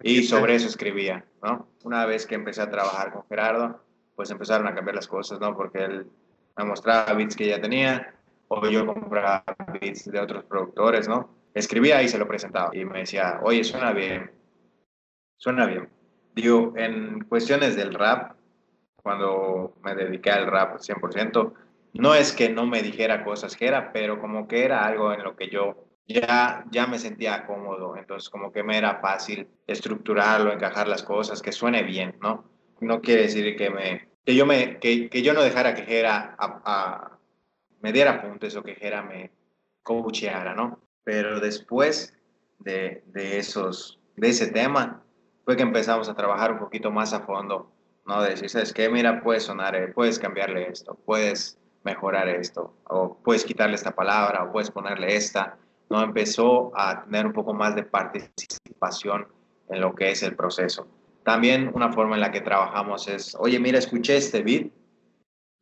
y sobre eso escribía, ¿no? Una vez que empecé a trabajar con Gerardo, pues empezaron a cambiar las cosas, ¿no? Porque él me mostraba beats que ya tenía, o yo compraba beats de otros productores, ¿no? Escribía y se lo presentaba y me decía, oye, suena bien, suena bien. Digo, en cuestiones del rap, cuando me dediqué al rap 100%, no es que no me dijera cosas que era, pero como que era algo en lo que yo ya, ya me sentía cómodo, entonces como que me era fácil estructurarlo, encajar las cosas, que suene bien, ¿no? No quiere decir que, me, que, yo, me, que, que yo no dejara que era a me diera puntos o que Jera me coacheara, ¿no? Pero después de, de, esos, de ese tema, fue que empezamos a trabajar un poquito más a fondo, ¿no? De decir, ¿sabes qué? Mira, puedes sonar, eh, puedes cambiarle esto, puedes mejorar esto, o puedes quitarle esta palabra, o puedes ponerle esta, ¿no? Empezó a tener un poco más de participación en lo que es el proceso. También una forma en la que trabajamos es, oye, mira, escuché este beat,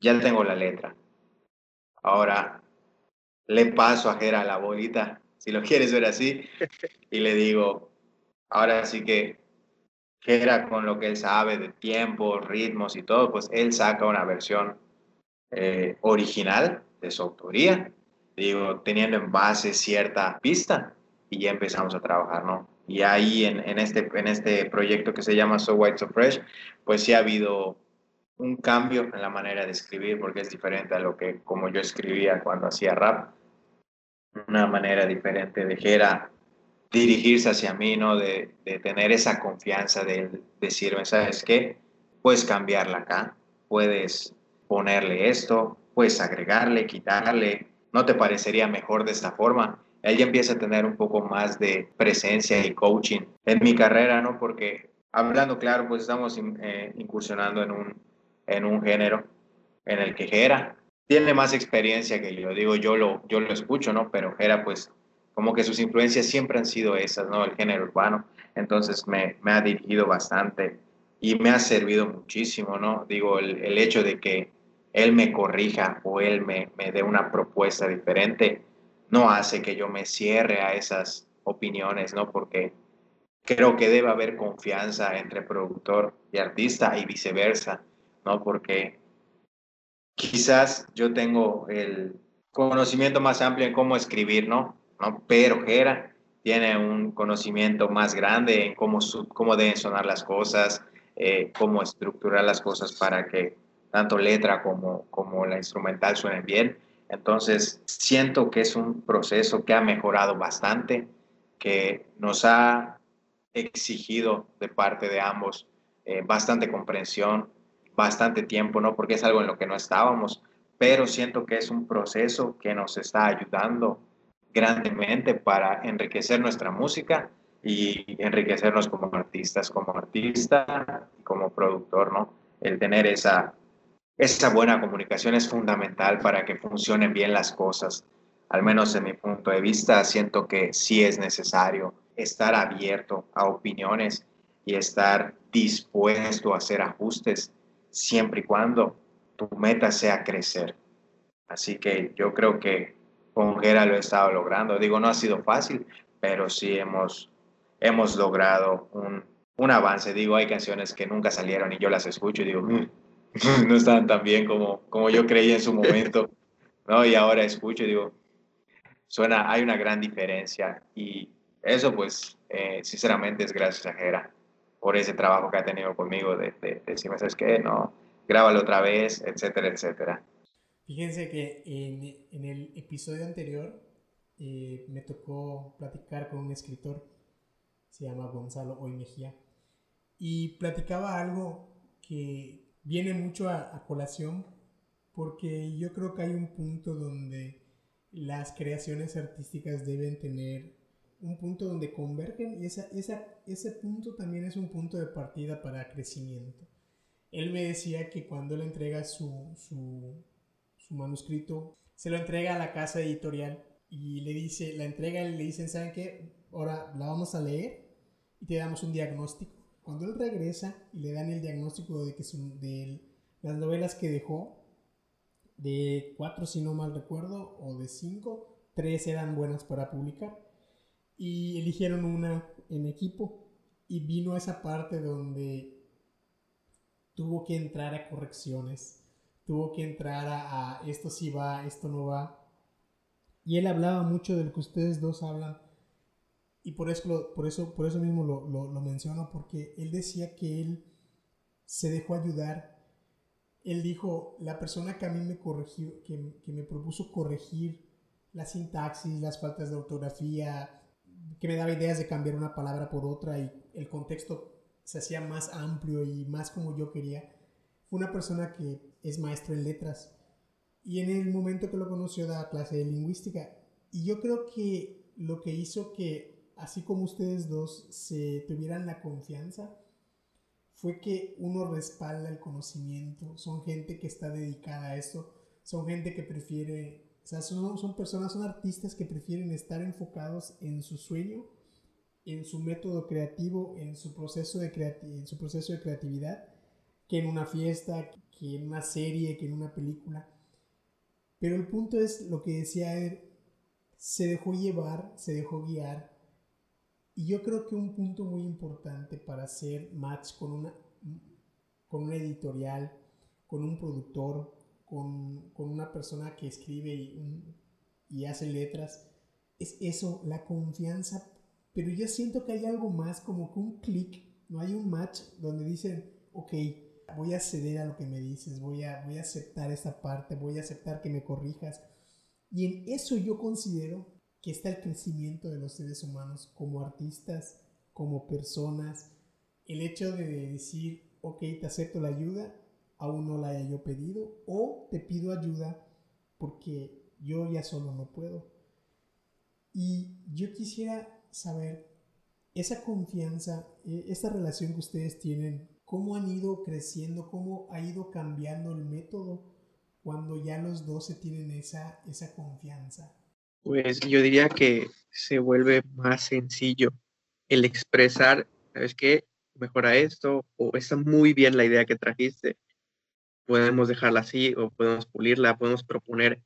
ya tengo la letra, Ahora le paso a Jera la bolita, si lo quieres ver así, y le digo, ahora sí que Jera con lo que él sabe de tiempos, ritmos y todo, pues él saca una versión eh, original de su autoría, digo, teniendo en base cierta pista, y ya empezamos a trabajar, ¿no? Y ahí en, este, en este proyecto que se llama So White So Fresh, pues sí ha habido un cambio en la manera de escribir, porque es diferente a lo que como yo escribía cuando hacía rap. Una manera diferente de Jera dirigirse hacia mí, ¿no? De, de tener esa confianza de decirme, ¿sabes qué? Puedes cambiarla acá, puedes ponerle esto, puedes agregarle, quitarle, ¿no te parecería mejor de esta forma? Él ya empieza a tener un poco más de presencia y coaching en mi carrera, ¿no? Porque hablando claro, pues estamos eh, incursionando en un, en un género en el que Jera tiene más experiencia que yo. Digo, yo lo, yo lo escucho, ¿no? Pero Jera, pues, como que sus influencias siempre han sido esas, ¿no? El género urbano. Entonces me, me ha dirigido bastante y me ha servido muchísimo, ¿no? Digo, el, el hecho de que él me corrija o él me, me dé una propuesta diferente, no hace que yo me cierre a esas opiniones, ¿no? Porque creo que debe haber confianza entre productor y artista y viceversa, ¿no? Porque quizás yo tengo el conocimiento más amplio en cómo escribir, ¿no? ¿No? Pero Jera tiene un conocimiento más grande en cómo, cómo deben sonar las cosas, eh, cómo estructurar las cosas para que tanto letra como, como la instrumental suenen bien. Entonces, siento que es un proceso que ha mejorado bastante, que nos ha exigido de parte de ambos eh, bastante comprensión, bastante tiempo, ¿no? Porque es algo en lo que no estábamos, pero siento que es un proceso que nos está ayudando grandemente para enriquecer nuestra música y enriquecernos como artistas, como artista como productor, ¿no? El tener esa, esa buena comunicación es fundamental para que funcionen bien las cosas. Al menos en mi punto de vista, siento que sí es necesario estar abierto a opiniones y estar dispuesto a hacer ajustes siempre y cuando tu meta sea crecer. Así que yo creo que con Gera lo he estado logrando. Digo, no ha sido fácil, pero sí hemos, hemos logrado un, un avance. Digo, hay canciones que nunca salieron y yo las escucho y digo, mm, no están tan bien como, como yo creía en su momento, ¿no? Y ahora escucho y digo, suena, hay una gran diferencia y eso pues eh, sinceramente es gracias a Jera por ese trabajo que ha tenido conmigo de, de, de decirme, ¿sabes qué? No, grábalo otra vez, etcétera, etcétera. Fíjense que en, en el episodio anterior eh, me tocó platicar con un escritor, se llama Gonzalo Hoy Mejía, y platicaba algo que, viene mucho a, colación porque yo creo que hay un punto donde las creaciones artísticas deben tener un punto donde convergen y esa, esa, ese punto también es un punto de partida para crecimiento. Él me decía que cuando le entrega su, su, su manuscrito, se lo entrega a la casa editorial y le dice, la entrega le dicen, ¿saben qué? Ahora la vamos a leer y te damos un diagnóstico. Cuando él regresa y le dan el diagnóstico de que son de las novelas que dejó, de cuatro si no mal recuerdo, o de cinco, tres eran buenas para publicar. Y eligieron una en equipo y vino esa parte donde tuvo que entrar a correcciones, tuvo que entrar a, a esto sí va, esto no va. Y él hablaba mucho de lo que ustedes dos hablan, y por eso, por eso, por eso mismo lo, lo, menciono, porque él decía que él se dejó ayudar. Él dijo, la persona que a mí me corrigió, que, que me propuso corregir la sintaxis, las faltas de ortografía, que me daba ideas de cambiar una palabra por otra y el contexto se hacía más amplio y más como yo quería, fue una persona que es maestro en letras. Y en el momento que lo conoció daba clase de lingüística. Y yo creo que lo que hizo que así como ustedes dos se tuvieran la confianza, fue que uno respalda el conocimiento, son gente que está dedicada a esto, son gente que prefiere, o sea, son, son personas, son artistas que prefieren estar enfocados en su sueño, en su método creativo, en su proceso de, en su proceso de creatividad, que en una fiesta, que en una serie, que en una película. Pero el punto es lo que decía él, se dejó llevar, se dejó guiar y yo creo que un punto muy importante para hacer match con una, con una editorial, con un productor, con, con una persona que escribe y, y, hace letras, es eso, la confianza, pero yo siento que hay algo más, como que un clic, no hay un match donde dicen, ok, voy a ceder a lo que me dices, voy a, voy a aceptar esta parte, voy a aceptar que me corrijas. Y en eso yo considero que está el crecimiento de los seres humanos como artistas, como personas. El hecho de decir, ok, te acepto la ayuda, aún no la haya yo pedido, o te pido ayuda porque yo ya solo no puedo. Y yo quisiera saber esa confianza, e, esta relación que ustedes tienen, cómo han ido creciendo, cómo ha ido cambiando el método cuando ya los dos se tienen esa, esa confianza. Pues yo diría que se vuelve más sencillo el expresar, ¿sabes qué? Mejora esto, o está muy bien la idea que trajiste, podemos dejarla así, o podemos pulirla, podemos proponer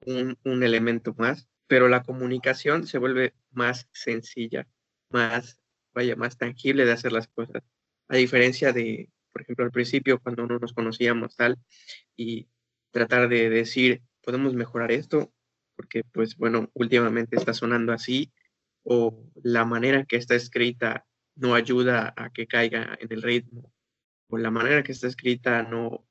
un, un elemento más, pero la comunicación se vuelve más sencilla, más, vaya, más tangible de hacer las cosas. A diferencia de, por ejemplo, al principio, cuando no nos conocíamos tal, y tratar de decir, podemos mejorar esto, porque pues bueno, últimamente está sonando así, o la manera que está escrita no ayuda a que caiga en el ritmo, o la manera que está escrita no,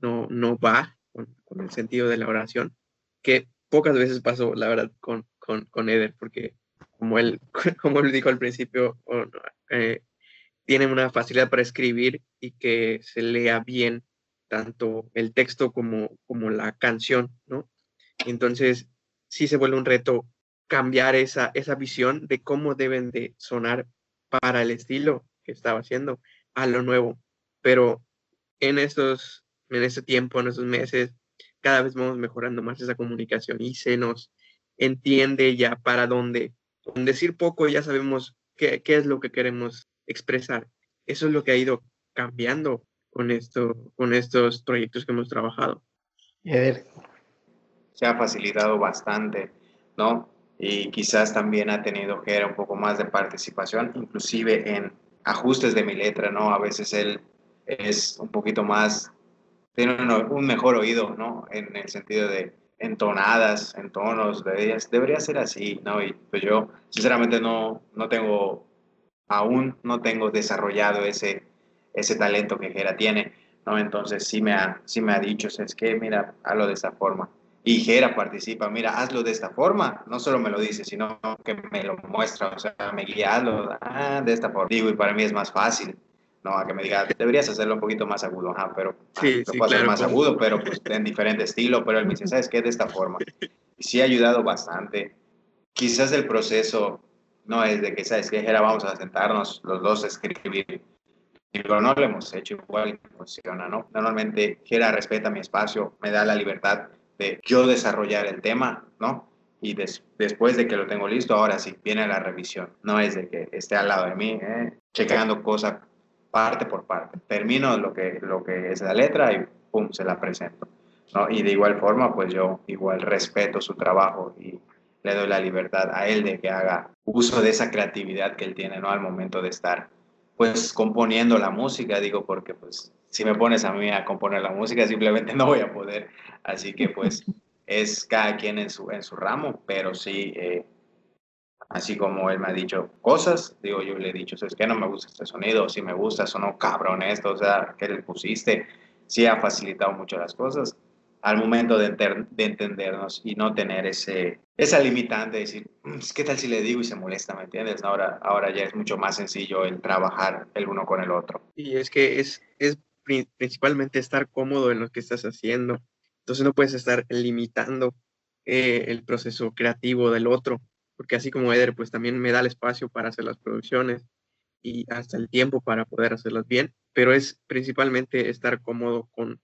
no, no va con, el sentido de la oración, que pocas veces pasó, la verdad, con, con, con Eder, porque como él, como él dijo al principio, eh, tiene una facilidad para escribir y que se lea bien tanto el texto como, como la canción, ¿no? Entonces, sí se vuelve un reto cambiar esa, esa visión de cómo deben de sonar para el estilo que estaba haciendo a lo nuevo. Pero en estos, en este tiempo, en estos meses, cada vez vamos mejorando más esa comunicación y se nos entiende ya para dónde. Con decir poco ya sabemos qué, qué es lo que queremos expresar. Eso es lo que ha ido cambiando con, esto, con estos proyectos que hemos trabajado. Se ha facilitado bastante, ¿no? Y quizás también ha tenido que un poco más de participación, inclusive en ajustes de mi letra, ¿no? A veces él es un poquito más, tiene un, mejor oído, ¿no? En el sentido de entonadas, en tonos, ellas debería ser así, ¿no? Y pues yo sinceramente no, no tengo, aún no tengo desarrollado ese, ese talento que Jera tiene, ¿no? Entonces sí me ha, sí me ha dicho, es que mira, hazlo de esta forma. Y Jera participa, mira, hazlo de esta forma, no solo me lo dice, sino que me lo muestra, o sea, me guía, hazlo ah, de esta forma. Digo, y para mí es más fácil, ¿no? A que me diga, deberías hacerlo un poquito más agudo, ajá, pero sí, lo puedo hacer más agudo, pero pues en diferente estilo, pero él me dice, ¿sabes qué? De esta forma. Y sí ha ayudado bastante. Quizás el proceso no es de que, ¿sabes qué? Jera, vamos a sentarnos los dos a escribir pero no lo hemos hecho igual funciona, ¿no? Normalmente Jera respeta mi espacio, me da la libertad de yo desarrollar el tema, ¿no? Y después de que lo tengo listo, ahora sí, viene la revisión. No es de que esté al lado de mí, ¿eh? checando cosas parte por parte. Termino lo que, lo que es la letra y pum, se la presento. ¿no? Y de igual forma, pues yo igual respeto su trabajo y le doy la libertad a él de que haga uso de esa creatividad que él tiene, ¿no? Al momento de estar pues componiendo la música, digo, porque pues si me pones a mí a componer la música simplemente no voy a poder, así que pues es cada quien en su, en su ramo, pero sí, eh, así como él me ha dicho cosas, digo, yo le he dicho, es que no me gusta este sonido, si me gusta, sonó cabrón esto, o sea, ¿qué le pusiste? Sí ha facilitado mucho las cosas al momento de, de, entendernos y no tener ese, esa limitante de decir, mm, ¿qué tal si le digo y se molesta? ¿Me entiendes? Ahora, ahora ya es mucho más sencillo el trabajar el uno con el otro. Y es que es, es principalmente estar cómodo en lo que estás haciendo. Entonces no puedes estar limitando eh, el proceso creativo del otro, porque así como Eder, pues también me da el espacio para hacer las producciones y hasta el tiempo para poder hacerlas bien, pero es principalmente estar cómodo con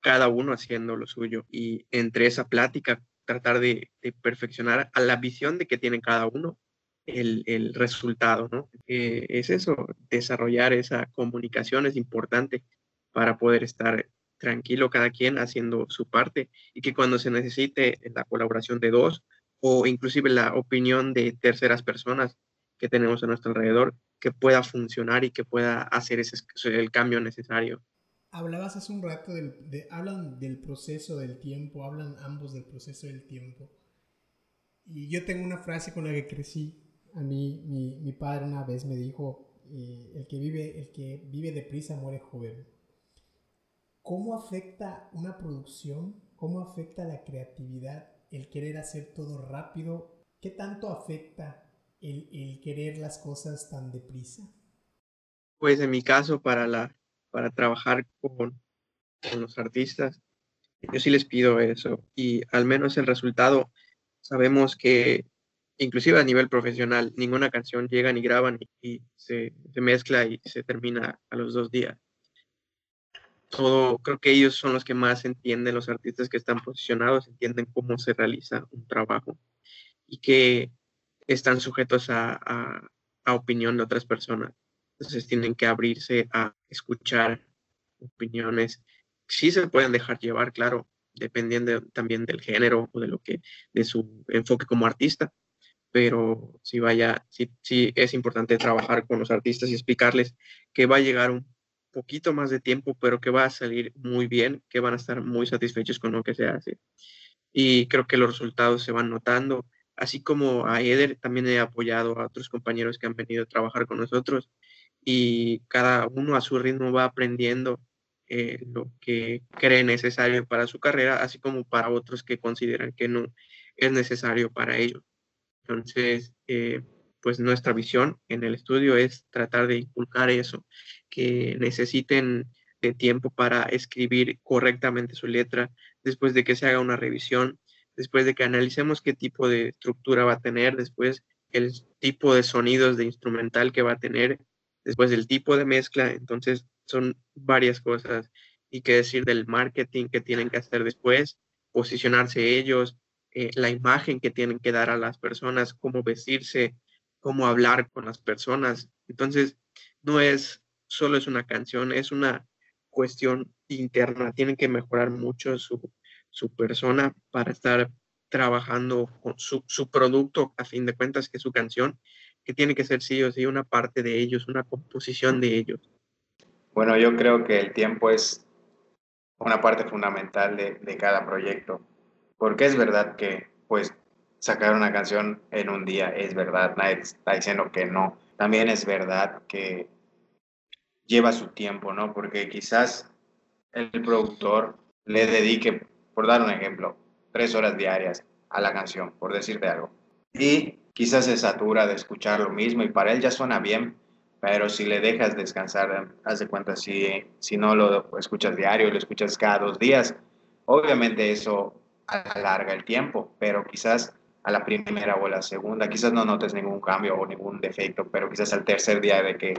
cada uno haciendo lo suyo y entre esa plática tratar de, perfeccionar a la visión de que tiene cada uno el, resultado, ¿no? Eh, es eso, desarrollar esa comunicación es importante para poder estar tranquilo cada quien haciendo su parte y que cuando se necesite la colaboración de dos o inclusive la opinión de terceras personas que tenemos a nuestro alrededor, que pueda funcionar y que pueda hacer ese, el cambio necesario. Hablabas hace un rato del, hablan del proceso del tiempo, hablan ambos del proceso del tiempo. Y yo tengo una frase con la que crecí. A mí, mi, mi padre una vez me dijo, eh, el, que vive, el que vive deprisa muere joven. ¿Cómo afecta una producción? ¿Cómo afecta la creatividad el querer hacer todo rápido? ¿Qué tanto afecta el, el querer las cosas tan deprisa? Pues en mi caso, para, la, para trabajar con, con los artistas, yo sí les pido eso y al menos el resultado sabemos que inclusive a nivel profesional ninguna canción llega ni graban y, se, se, mezcla y se termina a los dos días. Todo, creo que ellos son los que más entienden, los artistas que están posicionados, entienden cómo se realiza un trabajo y que están sujetos a, a, opinión de otras personas. Entonces tienen que abrirse a escuchar opiniones sí se pueden dejar llevar, claro, dependiendo también del género o de lo que, de su enfoque como artista, pero vaya, sí, sí es importante trabajar con los artistas y explicarles que va a llegar un poquito más de tiempo, pero que va a salir muy bien, que van a estar muy satisfechos con lo que se hace. Y creo que los resultados se van notando, así como a Eder también he apoyado a otros compañeros que han venido a trabajar con nosotros y cada uno a su ritmo va aprendiendo eh, lo que cree necesario para su carrera, así como para otros que consideran que no es necesario para ellos. Entonces, eh, pues nuestra visión en el estudio es tratar de inculcar eso, que necesiten de tiempo para escribir correctamente su letra, después de que se haga una revisión, después de que analicemos qué tipo de estructura va a tener, después el tipo de sonidos de instrumental que va a tener, después el tipo de mezcla. Entonces, son varias cosas. Y qué decir del marketing que tienen que hacer después, posicionarse ellos, eh, la imagen que tienen que dar a las personas, cómo vestirse, cómo hablar con las personas. Entonces, no es solo es una canción, es una cuestión interna. Tienen que mejorar mucho su, su persona para estar trabajando con su, su, producto, a fin de cuentas, que es su canción, que tiene que ser sí o sí una parte de ellos, una composición de ellos. Bueno, yo creo que el tiempo es una parte fundamental de, de, cada proyecto, porque es verdad que, pues, sacar una canción en un día es verdad, nadie está diciendo que no. También es verdad que lleva su tiempo, ¿no? Porque quizás el productor le dedique, por dar un ejemplo, tres horas diarias a la canción, por decirte algo. Y quizás se satura de escuchar lo mismo y para él ya suena bien, pero si le dejas descansar, haz de cuenta, si, si no lo escuchas diario, lo escuchas cada dos días, obviamente eso alarga el tiempo, pero quizás a la primera o a la segunda, quizás no notes ningún cambio o ningún defecto, pero quizás al tercer día de que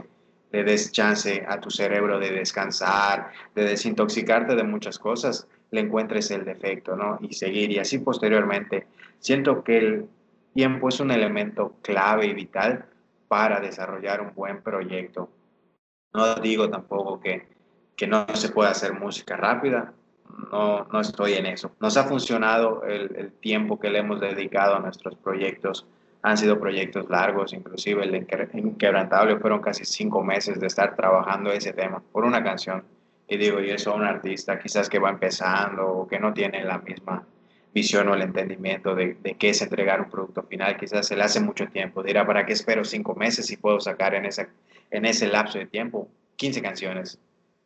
le des chance a tu cerebro de descansar, de desintoxicarte de muchas cosas, le encuentres el defecto, ¿no? Y seguir, y así posteriormente. Siento que el tiempo es un elemento clave y vital para desarrollar un buen proyecto. No digo tampoco que, que no se pueda hacer música rápida, no, no estoy en eso. Nos ha funcionado el, tiempo que le hemos dedicado a nuestros proyectos. Han sido proyectos largos, inclusive el Inquebrantable fueron casi cinco meses de estar trabajando ese tema por una canción. Y digo, y eso a un artista quizás que va empezando o que no tiene la misma visión o el entendimiento de, de, qué es entregar un producto final. Quizás se le hace mucho tiempo. Dirá, ¿para qué espero cinco meses si puedo sacar en, ese en ese lapso de tiempo 15 canciones?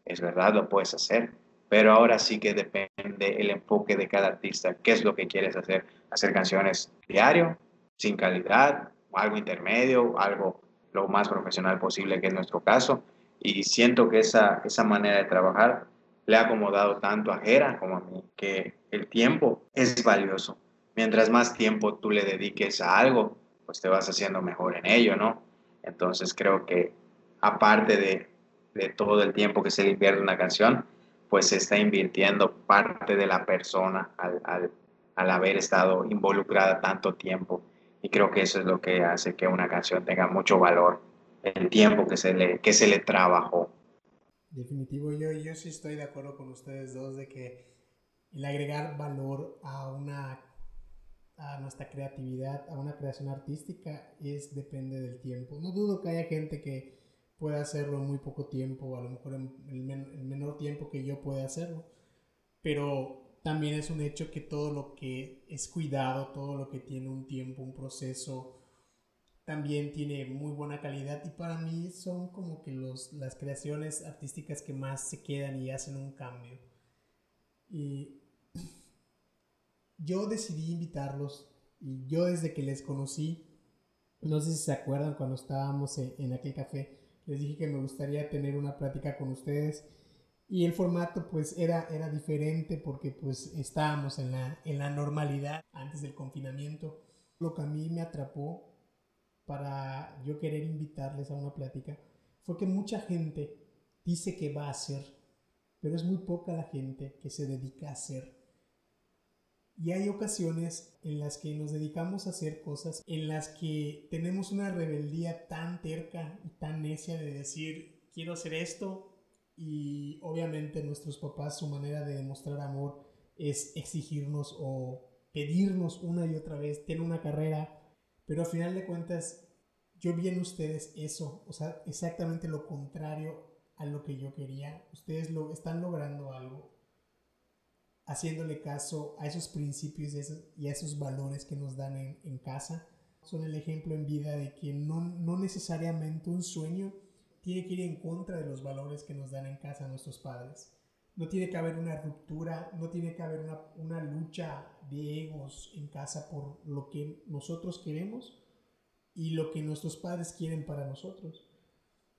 Es verdad, lo puedes hacer. Pero ahora sí que depende el enfoque de cada artista. ¿Qué es lo que quieres hacer? ¿Hacer canciones diario, sin calidad, algo intermedio, algo lo más profesional posible, que es nuestro caso? Y siento que esa, esa manera de trabajar le ha acomodado tanto a Jera como a mí, que el tiempo es valioso. Mientras más tiempo tú le dediques a algo, pues te vas haciendo mejor en ello, ¿no? Entonces creo que aparte de, de todo el tiempo que se le invierte una canción, pues se está invirtiendo parte de la persona al, al, al haber estado involucrada tanto tiempo. Y creo que eso es lo que hace que una canción tenga mucho valor, el tiempo que se le, que se le trabajó. Definitivo, yo, yo sí estoy de acuerdo con ustedes dos de que el agregar valor a una a nuestra creatividad, a una creación artística, es depende del tiempo. No dudo que haya gente que pueda hacerlo en muy poco tiempo, a lo mejor en el, men el menor tiempo que yo pueda hacerlo, pero también es un hecho que todo lo que es cuidado, todo lo que tiene un tiempo, un proceso, también tiene muy buena calidad y para mí son como que los, las creaciones artísticas que más se quedan y hacen un cambio. Y yo decidí invitarlos y yo desde que les conocí, no sé si se acuerdan cuando estábamos en, aquel café, les dije que me gustaría tener una plática con ustedes y el formato pues era, era diferente porque pues estábamos en la, en la normalidad antes del confinamiento. Lo que a mí me atrapó para yo querer invitarles a una plática fue que mucha gente dice que va a hacer, pero es muy poca la gente que se dedica a hacer. Y hay ocasiones en las que nos dedicamos a hacer cosas en las que tenemos una rebeldía tan terca y tan necia de decir, quiero hacer esto. Y obviamente nuestros papás, su manera de demostrar amor es exigirnos o pedirnos una y otra vez, tener una carrera. Pero al final de cuentas, yo vi en ustedes eso, o sea, exactamente lo contrario a lo que yo quería. Ustedes lo están logrando algo haciéndole caso a esos principios y a esos valores que nos dan en, casa. Son el ejemplo en vida de que no, necesariamente un sueño tiene que ir en contra de los valores que nos dan en casa nuestros padres. No tiene que haber una ruptura, no tiene que haber una, una lucha de egos en casa por lo que nosotros queremos y lo que nuestros padres quieren para nosotros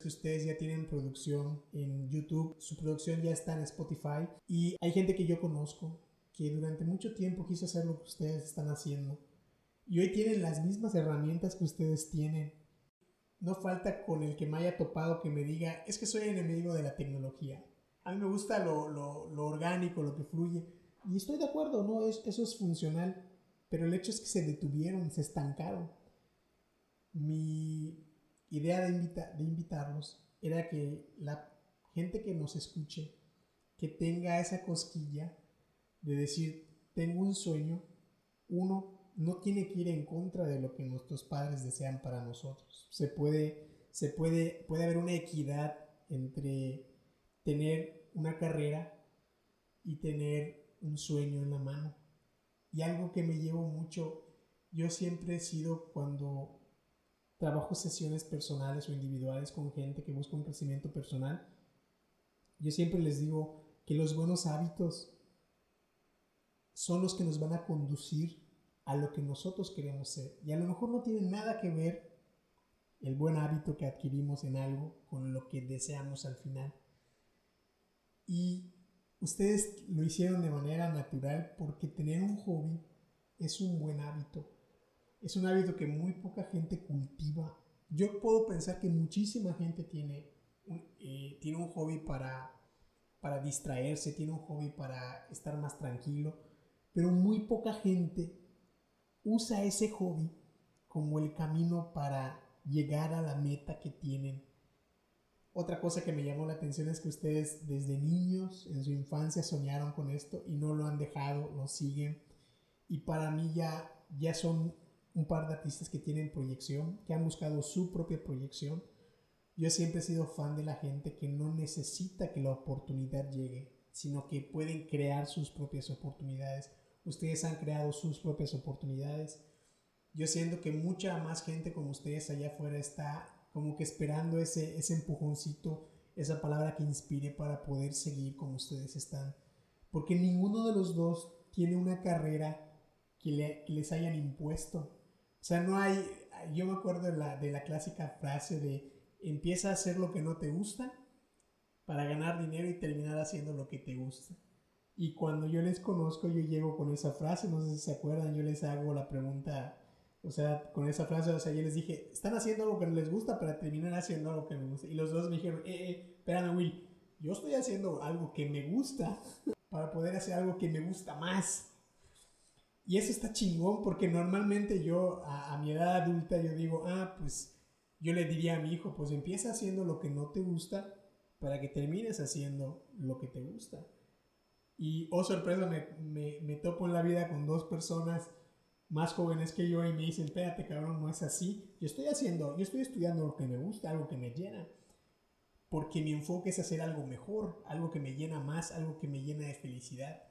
ustedes ya tienen producción en YouTube, su producción ya está en Spotify y hay gente que yo conozco que durante mucho tiempo quiso hacer lo que ustedes están haciendo y hoy tienen las mismas herramientas que ustedes tienen. No falta con el que me haya topado que me diga, es que soy enemigo de la tecnología. A mí me gusta lo, lo, orgánico, lo que fluye. Y estoy de acuerdo, ¿no? Es, eso es funcional. Pero el hecho es que se detuvieron, se estancaron. Mi, idea de, de invitarlos era que la gente que nos escuche, que tenga esa cosquilla de decir, tengo un sueño, uno no tiene que ir en contra de lo que nuestros padres desean para nosotros. Se puede, se puede, puede haber una equidad entre tener una carrera y tener un sueño en la mano. Y algo que me llevo mucho, yo siempre he sido cuando trabajo sesiones personales o individuales con gente que busca un crecimiento personal, yo siempre les digo que los buenos hábitos son los que nos van a conducir a lo que nosotros queremos ser. Y a lo mejor no tiene nada que ver el buen hábito que adquirimos en algo con lo que deseamos al final. Y ustedes lo hicieron de manera natural porque tener un hobby es un buen hábito es un hábito que muy poca gente cultiva. Yo puedo pensar que muchísima gente tiene un, eh, tiene un hobby para, para distraerse, tiene un hobby para estar más tranquilo, pero muy poca gente usa ese hobby como el camino para llegar a la meta que tienen. Otra cosa que me llamó la atención es que ustedes desde niños, en su infancia, soñaron con esto y no lo han dejado, lo siguen. Y para mí ya, ya son un par de artistas que tienen proyección, que han buscado su propia proyección. Yo siempre he sido fan de la gente que no necesita que la oportunidad llegue, sino que pueden crear sus propias oportunidades. Ustedes han creado sus propias oportunidades. Yo siento que mucha más gente como ustedes allá afuera está como que esperando ese, ese empujoncito, esa palabra que inspire para poder seguir como ustedes están. Porque ninguno de los dos tiene una carrera que, que les hayan impuesto o sea, no hay, yo me acuerdo de la, de la clásica frase de empieza a hacer lo que no te gusta para ganar dinero y terminar haciendo lo que te gusta. Y cuando yo les conozco, yo llego con esa frase, no sé si se acuerdan, yo les hago la pregunta, o sea, con esa frase, o sea, yo les dije, están haciendo algo que no les gusta para terminar haciendo algo que me gusta. Y los dos me dijeron, eh, eh, espérame, Will, yo estoy haciendo algo que me gusta para poder hacer algo que me gusta más. Y eso está chingón porque normalmente yo a, mi edad adulta yo digo, ah, pues yo le diría a mi hijo, pues empieza haciendo lo que no te gusta para que termines haciendo lo que te gusta. Y, oh sorpresa, me, me, topo en la vida con dos personas más jóvenes que yo y me dicen, espérate cabrón, no es así. Yo estoy haciendo, yo estoy estudiando lo que me gusta, algo que me llena. Porque mi enfoque es hacer algo mejor, algo que me llena más, algo que me llena de felicidad.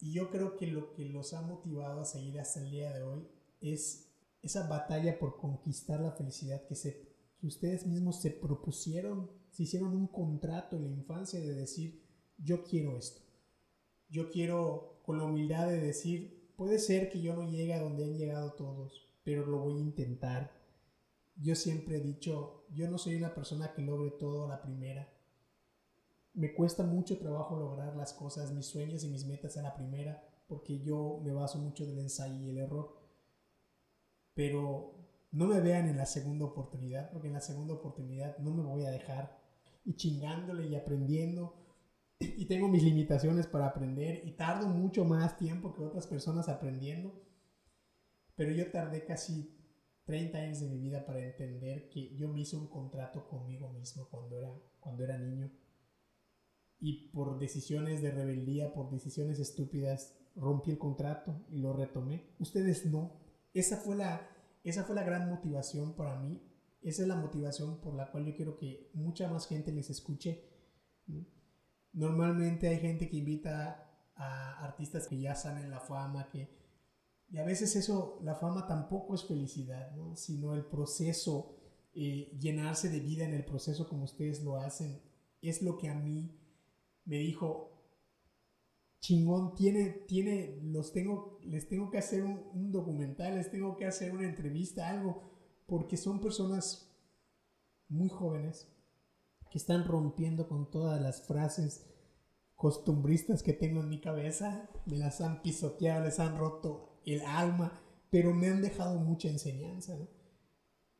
Y yo creo que lo que los ha motivado a seguir hasta el día de hoy es esa batalla por conquistar la felicidad que, se, que ustedes mismos se propusieron, se hicieron un contrato en la infancia de decir, yo quiero esto. Yo quiero con la humildad de decir, puede ser que yo no llegue a donde han llegado todos, pero lo voy a intentar. Yo siempre he dicho, yo no soy una persona que logre todo a la primera. Me cuesta mucho trabajo lograr las cosas, mis sueños y mis metas a la primera, porque yo me baso mucho del ensayo y el error. Pero no me vean en la segunda oportunidad, porque en la segunda oportunidad no me voy a dejar y chingándole y aprendiendo. Y tengo mis limitaciones para aprender y tardo mucho más tiempo que otras personas aprendiendo. Pero yo tardé casi 30 años de mi vida para entender que yo me hice un contrato conmigo mismo cuando era, cuando era niño. Y por decisiones de rebeldía, por decisiones estúpidas, rompí el contrato y lo retomé. Ustedes no. Esa fue la, esa fue la gran motivación para mí. Esa es la motivación por la cual yo quiero que mucha más gente les escuche. Normalmente hay gente que invita a artistas que ya están en la fama, que... Y a veces eso, la fama tampoco es felicidad, sino el proceso, eh, llenarse de vida en el proceso como ustedes lo hacen, es lo que a mí me dijo, chingón, tiene, tiene, los tengo, les tengo que hacer un, documental, les tengo que hacer una entrevista, algo, porque son personas muy jóvenes que están rompiendo con todas las frases costumbristas que tengo en mi cabeza, me las han pisoteado, les han roto el alma, pero me han dejado mucha enseñanza.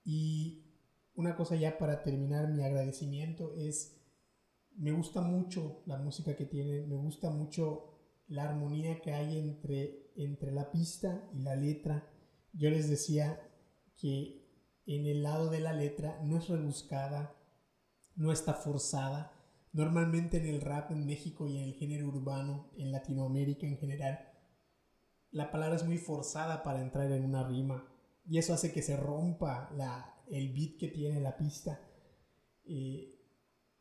Y una cosa ya para terminar mi agradecimiento es, me gusta mucho la música que tienen, me gusta mucho la armonía que hay entre, entre la pista y la letra. Yo les decía que en el lado de la letra no es rebuscada, no está forzada. Normalmente en el rap en México y en el género urbano, en Latinoamérica en general, la palabra es muy forzada para entrar en una rima. Y eso hace que se rompa la, el beat que tiene la pista. Eh,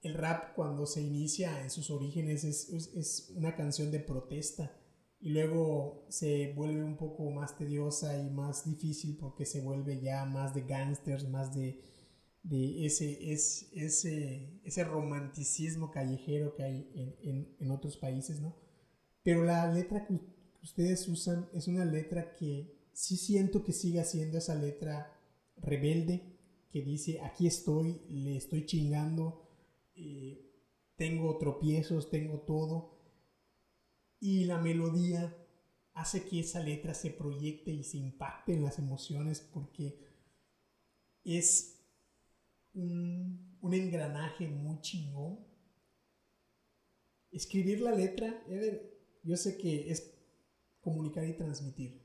el rap cuando se inicia en sus orígenes es, una canción de protesta y luego se vuelve un poco más tediosa y más difícil porque se vuelve ya más de gangsters, más de, ese, ese, ese romanticismo callejero que hay en, otros países, ¿no? Pero la letra que ustedes usan es una letra que sí siento que sigue siendo esa letra rebelde que dice aquí estoy, le estoy chingando, tengo tropiezos, tengo todo. Y la melodía hace que esa letra se proyecte y se impacte en las emociones porque es un, un engranaje muy chingón. Escribir la letra, yo sé que es comunicar y transmitir.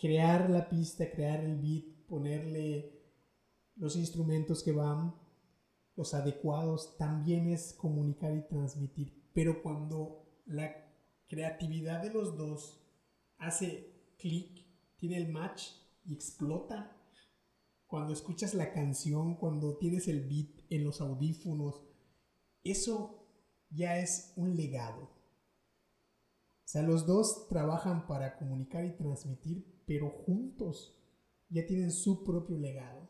Crear la pista, crear el beat, ponerle los instrumentos que van, los adecuados, también es comunicar y transmitir. Pero cuando la creatividad de los dos hace clic, tiene el match y explota, cuando escuchas la canción, cuando tienes el beat en los audífonos, eso ya es un legado. O sea, los dos trabajan para comunicar y transmitir, pero juntos ya tienen su propio legado.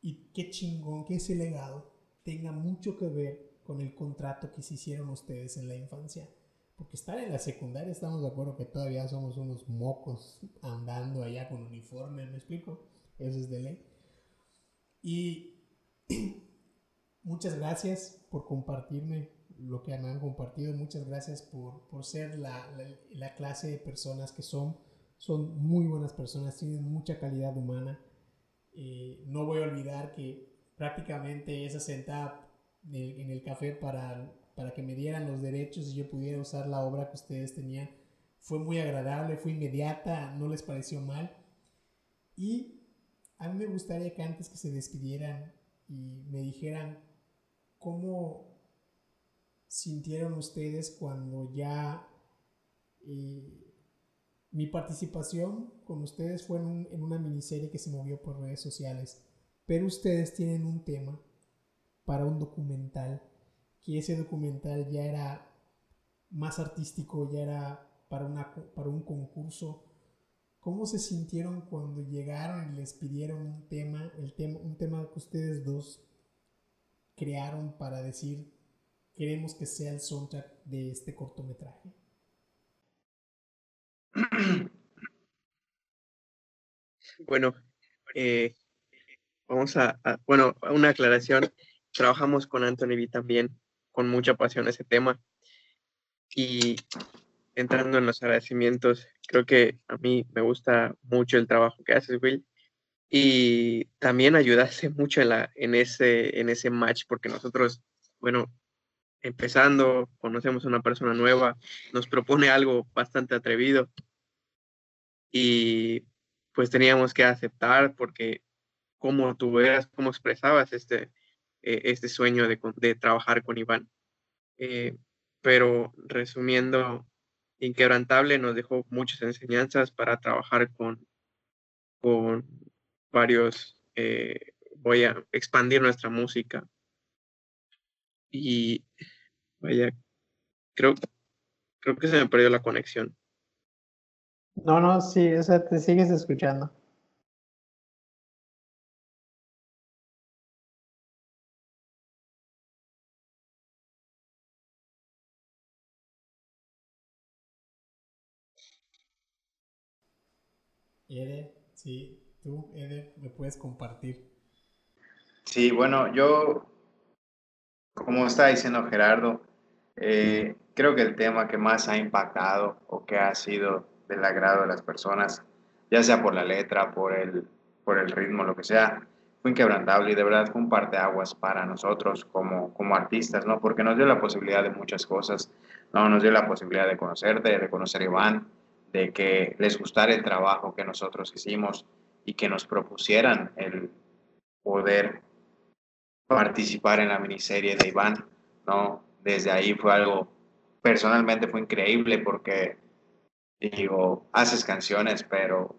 Y qué chingón que ese legado tenga mucho que ver con el contrato que se hicieron ustedes en la infancia. Porque estar en la secundaria estamos de acuerdo que todavía somos unos mocos andando allá con uniforme, ¿me explico? Eso es de ley. Y muchas gracias por compartirme lo que me han compartido. Muchas gracias por, por ser la, la, clase de personas que son. Son muy buenas personas, tienen mucha calidad humana. Eh, no voy a olvidar que prácticamente esa sentada en el café para, para que me dieran los derechos y yo pudiera usar la obra que ustedes tenían. Fue muy agradable, fue inmediata, no les pareció mal. Y a mí me gustaría que antes que se despidieran y me dijeran cómo sintieron ustedes cuando ya eh, mi participación con ustedes fue en, en, una miniserie que se movió por redes sociales. Pero ustedes tienen un tema para un documental, que ese documental ya era más artístico, ya era para, una, para un concurso. ¿Cómo se sintieron cuando llegaron y les pidieron un tema, el tema, un tema que ustedes dos crearon para decir queremos que sea el soundtrack de este cortometraje? Bueno, eh, vamos a, bueno, una aclaración. Trabajamos con Anthony B también, con mucha pasión ese tema. Y entrando en los agradecimientos, creo que a mí me gusta mucho el trabajo que haces, Will. Y también ayudaste mucho en, ese, en ese match, porque nosotros, bueno, empezando, conocemos a una persona nueva, nos propone algo bastante atrevido y pues teníamos que aceptar porque como tú veas, cómo expresabas este, eh, este sueño de, de, trabajar con Iván. Eh, pero resumiendo, Inquebrantable nos dejó muchas enseñanzas para trabajar con, con varios, eh, voy a expandir nuestra música. Y vaya, creo, creo que se me perdió la conexión. No, no, sí, o sea, te sigues escuchando. Eder, sí, tú, Eder, me puedes compartir. Sí, bueno, yo, como está diciendo Gerardo, eh, creo que el tema que más ha impactado o que ha sido del agrado de las personas, ya sea por la letra, por el, por el ritmo, lo que sea, fue inquebrantable y de verdad fue un parteaguas para nosotros como, como artistas, ¿no? Porque nos dio la posibilidad de muchas cosas, ¿no? Nos dio la posibilidad de conocerte, de conocer a Iván, de que les gustara el trabajo que nosotros hicimos y que nos propusieran el poder participar en la miniserie de Iván, ¿no? Desde ahí fue algo, personalmente fue increíble porque digo, haces canciones, pero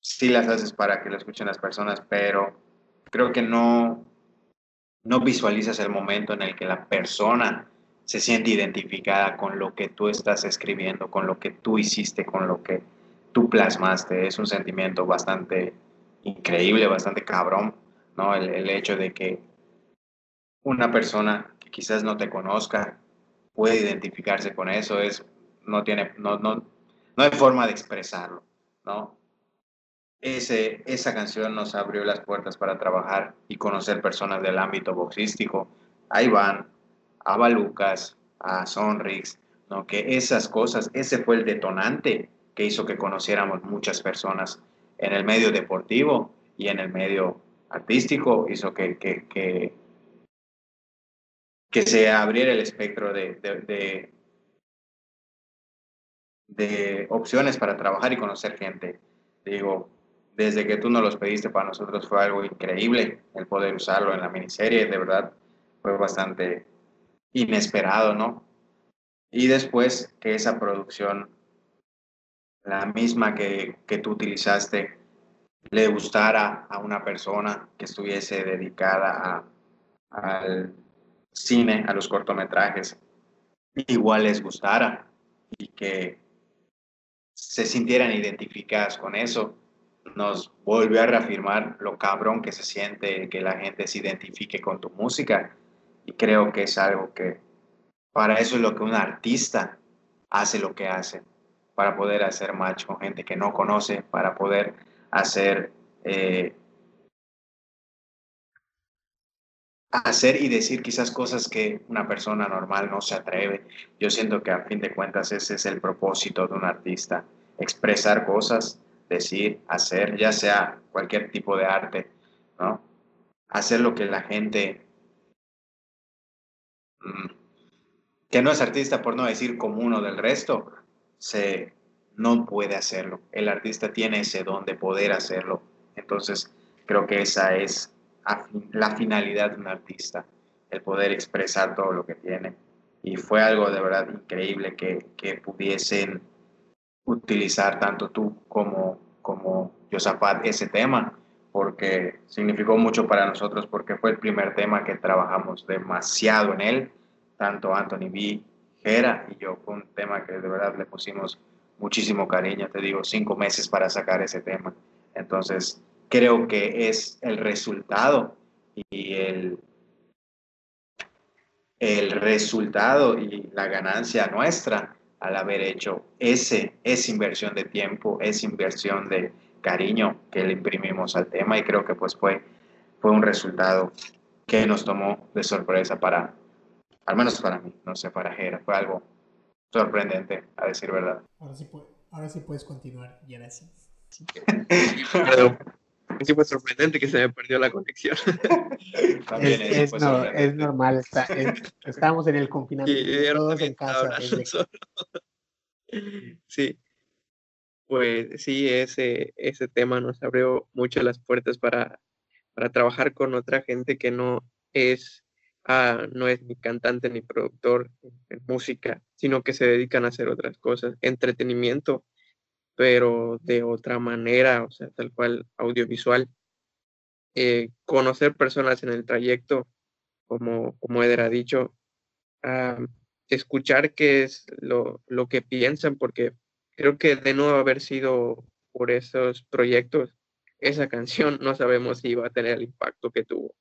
sí las haces para que lo escuchen las personas, pero creo que no, no visualizas el momento en el que la persona se siente identificada con lo que tú estás escribiendo, con lo que tú hiciste, con lo que tú plasmaste. Es un sentimiento bastante increíble, bastante cabrón, ¿no? El, hecho de que una persona que quizás no te conozca puede identificarse con eso es no tiene, no, no, no hay forma de expresarlo, ¿no? Ese, esa canción nos abrió las puertas para trabajar y conocer personas del ámbito boxístico. A Iván, a Balucas, a Sonrix, ¿no? Que esas cosas, ese fue el detonante que hizo que conociéramos muchas personas en el medio deportivo y en el medio artístico, hizo que, que, que, se abriera el espectro de, de, de opciones para trabajar y conocer gente. Digo, desde que tú nos los pediste para nosotros fue algo increíble el poder usarlo en la miniserie, de verdad fue bastante inesperado, ¿no? Y después que esa producción, la misma que, que tú utilizaste, le gustara a una persona que estuviese dedicada al cine, a los cortometrajes, igual les gustara y que se sintieran identificadas con eso, nos volvió a reafirmar lo cabrón que se siente que la gente se identifique con tu música. Y creo que es algo que, para eso es lo que un artista hace lo que hace, para poder hacer match con gente que no conoce, para poder hacer eh, hacer y decir quizás cosas que una persona normal no se atreve. Yo siento que a fin de cuentas ese es el propósito de un artista, expresar cosas, decir, hacer, ya sea cualquier tipo de arte, ¿no? Hacer lo que la gente que no es artista por no decir como uno del resto, se no puede hacerlo. El artista tiene ese don de poder hacerlo. Entonces, creo que esa es la finalidad de un artista, el poder expresar todo lo que tiene. Y fue algo de verdad increíble que, que pudiesen utilizar tanto tú como, como ese tema, porque significó mucho para nosotros, porque fue el primer tema que trabajamos demasiado en él, tanto Anthony B., Jera y yo. Fue un tema que de verdad le pusimos muchísimo cariño, te digo, cinco meses para sacar ese tema. Entonces, creo que es el resultado y el, el resultado y la ganancia nuestra al haber hecho ese, esa inversión de tiempo, esa inversión de cariño que le imprimimos al tema y creo que pues fue, fue un resultado que nos tomó de sorpresa para, al menos para mí, no sé, para Jera, fue algo sorprendente, a decir verdad. Ahora sí, ahora sí puedes continuar, y ahora sí. sí fue sorprendente que se me perdió la conexión. es, es, normal, está, estamos en el confinamiento, todos en casa. Sí, pues sí, ese, ese tema nos abrió mucho las puertas para, para trabajar con otra gente que no es, ah, no es ni cantante ni productor en música, sino que se dedican a hacer otras cosas, entretenimiento pero de otra manera, o sea, tal cual audiovisual. Eh, conocer personas en el trayecto, como, como Eder ha dicho, escuchar qué es lo, lo, que piensan, porque creo que de no haber sido por esos proyectos, esa canción no sabemos si iba a tener el impacto que tuvo,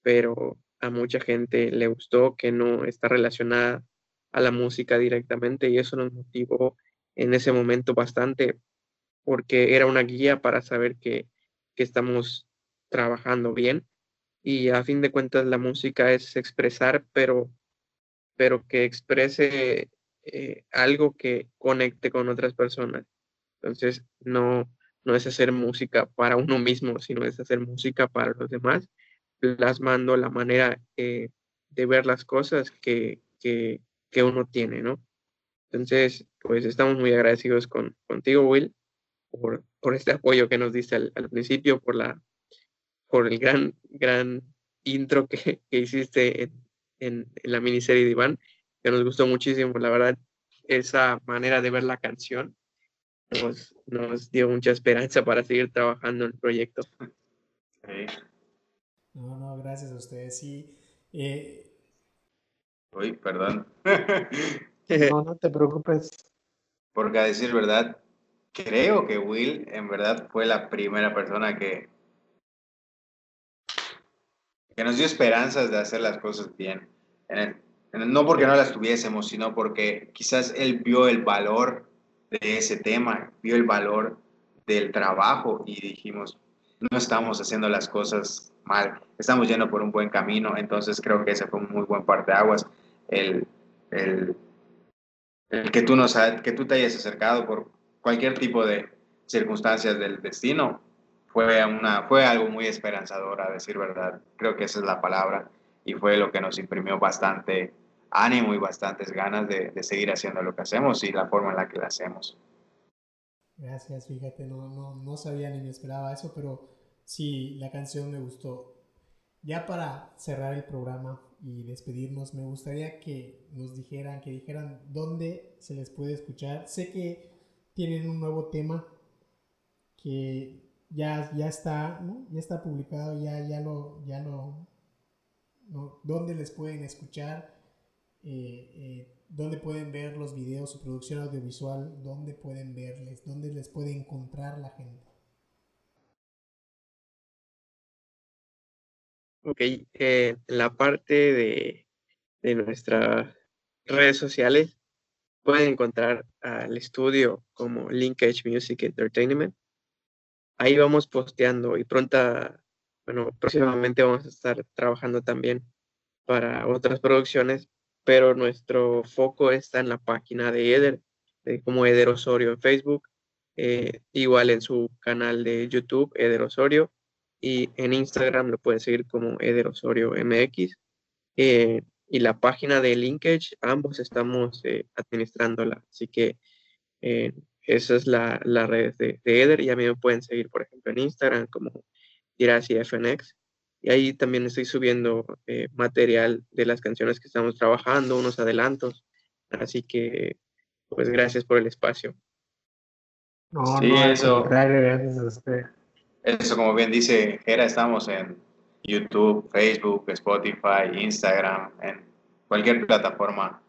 pero a mucha gente le gustó que no está relacionada a la música directamente y eso nos motivó en ese momento bastante porque era una guía para saber que, estamos trabajando bien. Y a fin de cuentas la música es expresar, pero, pero que exprese eh, algo que conecte con otras personas. Entonces, no, no es hacer música para uno mismo, sino es hacer música para los demás, plasmando la manera eh, de ver las cosas que, que, que uno tiene, ¿no? Entonces, pues estamos muy agradecidos con, contigo, Will, por, por este apoyo que nos diste al, principio, por, la, por el gran, gran intro que, que hiciste en, en, la miniserie de Iván, que nos gustó muchísimo, la verdad, esa manera de ver la canción nos, nos dio mucha esperanza para seguir trabajando en el proyecto. No, no, gracias a ustedes. Sí. Eh... Uy, perdón. No, no te preocupes. Porque a decir verdad, creo que Will en verdad fue la primera persona que, que nos dio esperanzas de hacer las cosas bien. No porque no las tuviésemos, sino porque quizás él vio el valor de ese tema, vio el valor del trabajo y dijimos, no estamos haciendo las cosas mal, estamos yendo por un buen camino, entonces creo que ese fue un muy buen parte de aguas, el, el el que tú, nos, que tú te hayas acercado por cualquier tipo de circunstancias del destino, fue, una, fue algo muy esperanzador, a decir verdad. Creo que esa es la palabra y fue lo que nos imprimió bastante ánimo y bastantes ganas de, de seguir haciendo lo que hacemos y la forma en la que lo hacemos. Gracias, fíjate, no, no, no sabía ni me esperaba eso, pero sí, la canción me gustó. Ya para cerrar el programa, y despedirnos, me gustaría que nos dijeran, que dijeran dónde se les puede escuchar. Sé que tienen un nuevo tema que ya, ya está, Ya está publicado, ya, ya lo, ya lo, dónde les pueden escuchar, eh, dónde pueden ver los videos, su producción audiovisual, dónde pueden verles, dónde les puede encontrar la gente. Ok, eh, la parte de, de nuestras redes sociales pueden encontrar al estudio como Linkage Music Entertainment. Ahí vamos posteando y pronta, bueno, próximamente vamos a estar trabajando también para otras producciones, pero nuestro foco está en la página de Eder, como Eder Osorio en Facebook, eh, igual en su canal de YouTube, Eder Osorio, y en Instagram lo pueden seguir como Eder Osorio MX. Eh, y la página de Linkage, ambos estamos eh, administrándola. Así que eh, esa es la, la red de, Eder y a mí me pueden seguir, por ejemplo, en Instagram como FNX. Y ahí también estoy subiendo material de las canciones que estamos trabajando, unos adelantos. Así que, pues gracias por el espacio. No, sí, no, eso. Gracias a usted. Eso, como bien dice Gera, estamos en YouTube, Facebook, Spotify, Instagram, en cualquier plataforma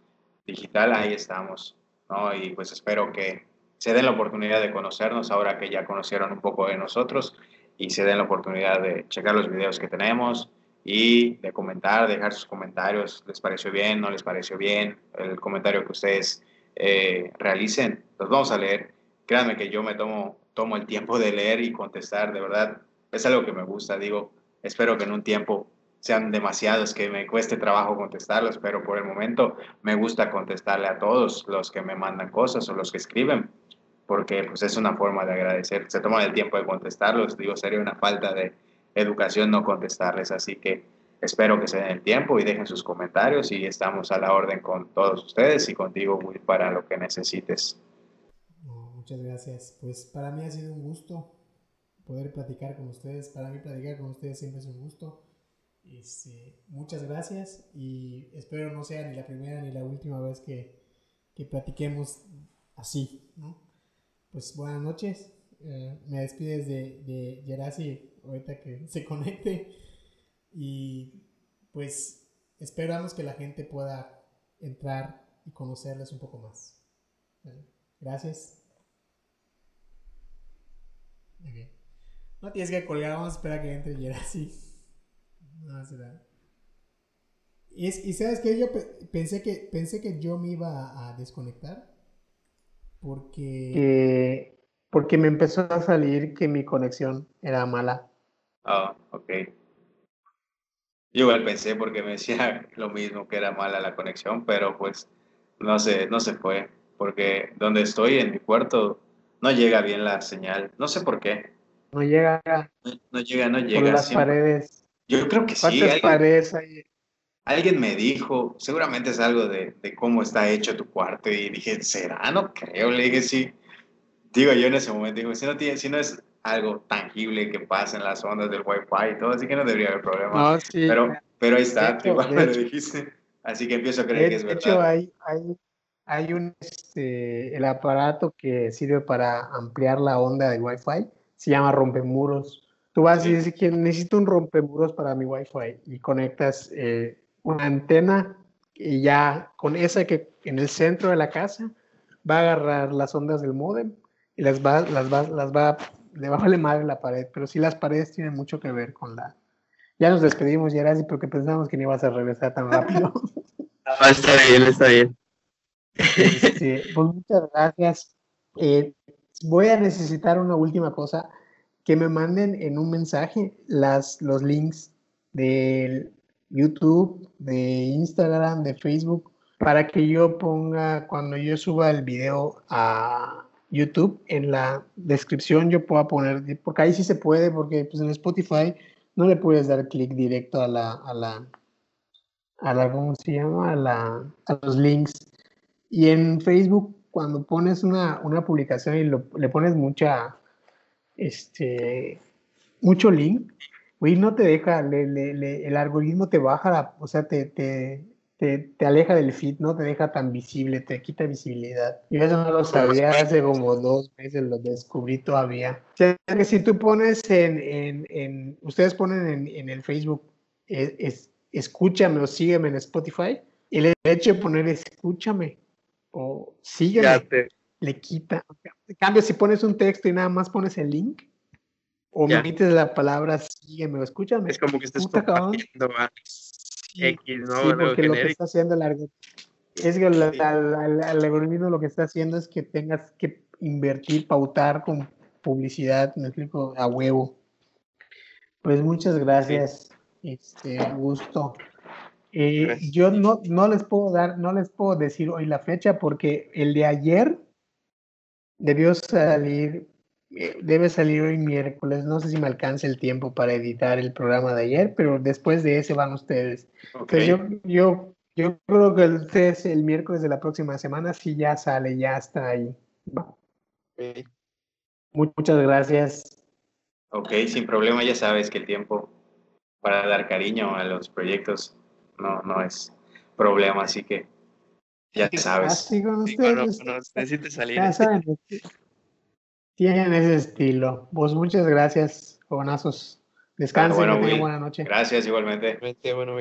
digital, ahí estamos, ¿no? Y pues espero que se den la oportunidad de conocernos ahora que ya conocieron un poco de nosotros y se den la oportunidad de checar los videos que tenemos y de comentar, dejar sus comentarios, les pareció bien, no les pareció bien, el comentario que ustedes eh, realicen, los vamos a leer. Créanme que yo me tomo, tomo el tiempo de leer y contestar, de verdad, es algo que me gusta, digo, espero que en un tiempo sean demasiados que me cueste trabajo contestarlos, pero por el momento me gusta contestarle a todos los que me mandan cosas o los que escriben, porque pues es una forma de agradecer, se toman el tiempo de contestarlos, digo, sería una falta de educación no contestarles, así que espero que se den el tiempo y dejen sus comentarios y estamos a la orden con todos ustedes y contigo, Will, para lo que necesites. muchas gracias, pues para mí ha sido un gusto poder platicar con ustedes, para mí platicar con ustedes siempre es un gusto. Este, muchas gracias y espero no sea ni la primera ni la última vez que, que platiquemos así, ¿no? Pues buenas noches. Eh, me despides de, de Gerasi ahorita que se conecte y pues esperamos que la gente pueda entrar y conocerles un poco más. Gracias. No tienes que colgar, vamos a esperar que entre Gerasi. No, será. Y, y sabes que yo pensé que pensé que yo me iba a desconectar porque porque me empezó a salir que mi conexión era mala. Ah, ok. Yo igual pensé porque me decía lo mismo que era mala la conexión, pero pues no sé, no se fue porque donde estoy en mi cuarto no llega bien la señal, no sé por qué. No llega. No, llega, no llega. Por las paredes. Yo creo que sí. Alguien, alguien me dijo, seguramente es algo de, de, cómo está hecho tu cuarto. Y dije, ¿será? No creo. Le dije, sí. Digo yo en ese momento, digo, si no, tiene, si no es algo tangible que pasa en las ondas del Wi-Fi y todo, así que no debería haber problema. pero, pero ahí está, igual me lo dijiste. Así que empiezo a creer que es verdad. De hecho, hay, hay, hay un, este, el aparato que sirve para ampliar la onda del Wi-Fi, se llama rompemuros. Tú vas y dices que necesito un rompemuros para mi Wi-Fi y conectas eh, una antena y ya con esa que en el centro de la casa va a agarrar las ondas del modem y las va, las va, las va, le va a valer madre la pared, pero sí las paredes tienen mucho que ver con la... Ya nos despedimos, Gerasi, porque pensamos que no ibas a regresar tan rápido. No, está bien, está bien. Este, pues muchas gracias. Eh, voy a necesitar una última cosa que me manden en un mensaje las, los links de YouTube, de Instagram, de Facebook, para que yo ponga, cuando yo suba el video a YouTube, en la descripción yo pueda poner, porque ahí sí se puede, porque pues en Spotify no le puedes dar clic directo a la, a la, a la, ¿cómo se llama? A, la, a los links. Y en Facebook, cuando pones una, una publicación y le pones mucha, este, mucho link, güey, no te deja, el algoritmo te baja, o sea, te, te, te, aleja del feed, no te deja tan visible, te quita visibilidad. Yo eso no lo sabía, hace como dos meses lo descubrí todavía. O sea, que si tú pones en, en, en ustedes ponen en, en el Facebook, es, es, escúchame o sígueme en Spotify, el hecho de poner escúchame o sígueme le quita. En cambio, si pones un texto y nada más pones el link, o me metes la palabra sígueme o escúchame. Es como que estás compartiendo a X, ¿no? Sí, porque lo que está haciendo el algoritmo es que el, algoritmo lo que está haciendo es que tengas que invertir, pautar con publicidad, me explico, a huevo. Pues muchas gracias, este, gusto. Eh, yo no, no les puedo dar, no les puedo decir hoy la fecha porque el de ayer debió salir, debe salir hoy miércoles. No sé si me alcanza el tiempo para editar el programa de ayer, pero después de ese van ustedes. yo, yo, yo creo que ustedes el miércoles de la próxima semana sí ya sale, ya está ahí. Muchas gracias. Ok, sin problema, ya sabes que el tiempo para dar cariño a los proyectos no, no es problema, así que ya sabes. salir. tienen ese estilo. Pues muchas gracias, jovenazos. Descansen, buena noche. Gracias igualmente. Bueno,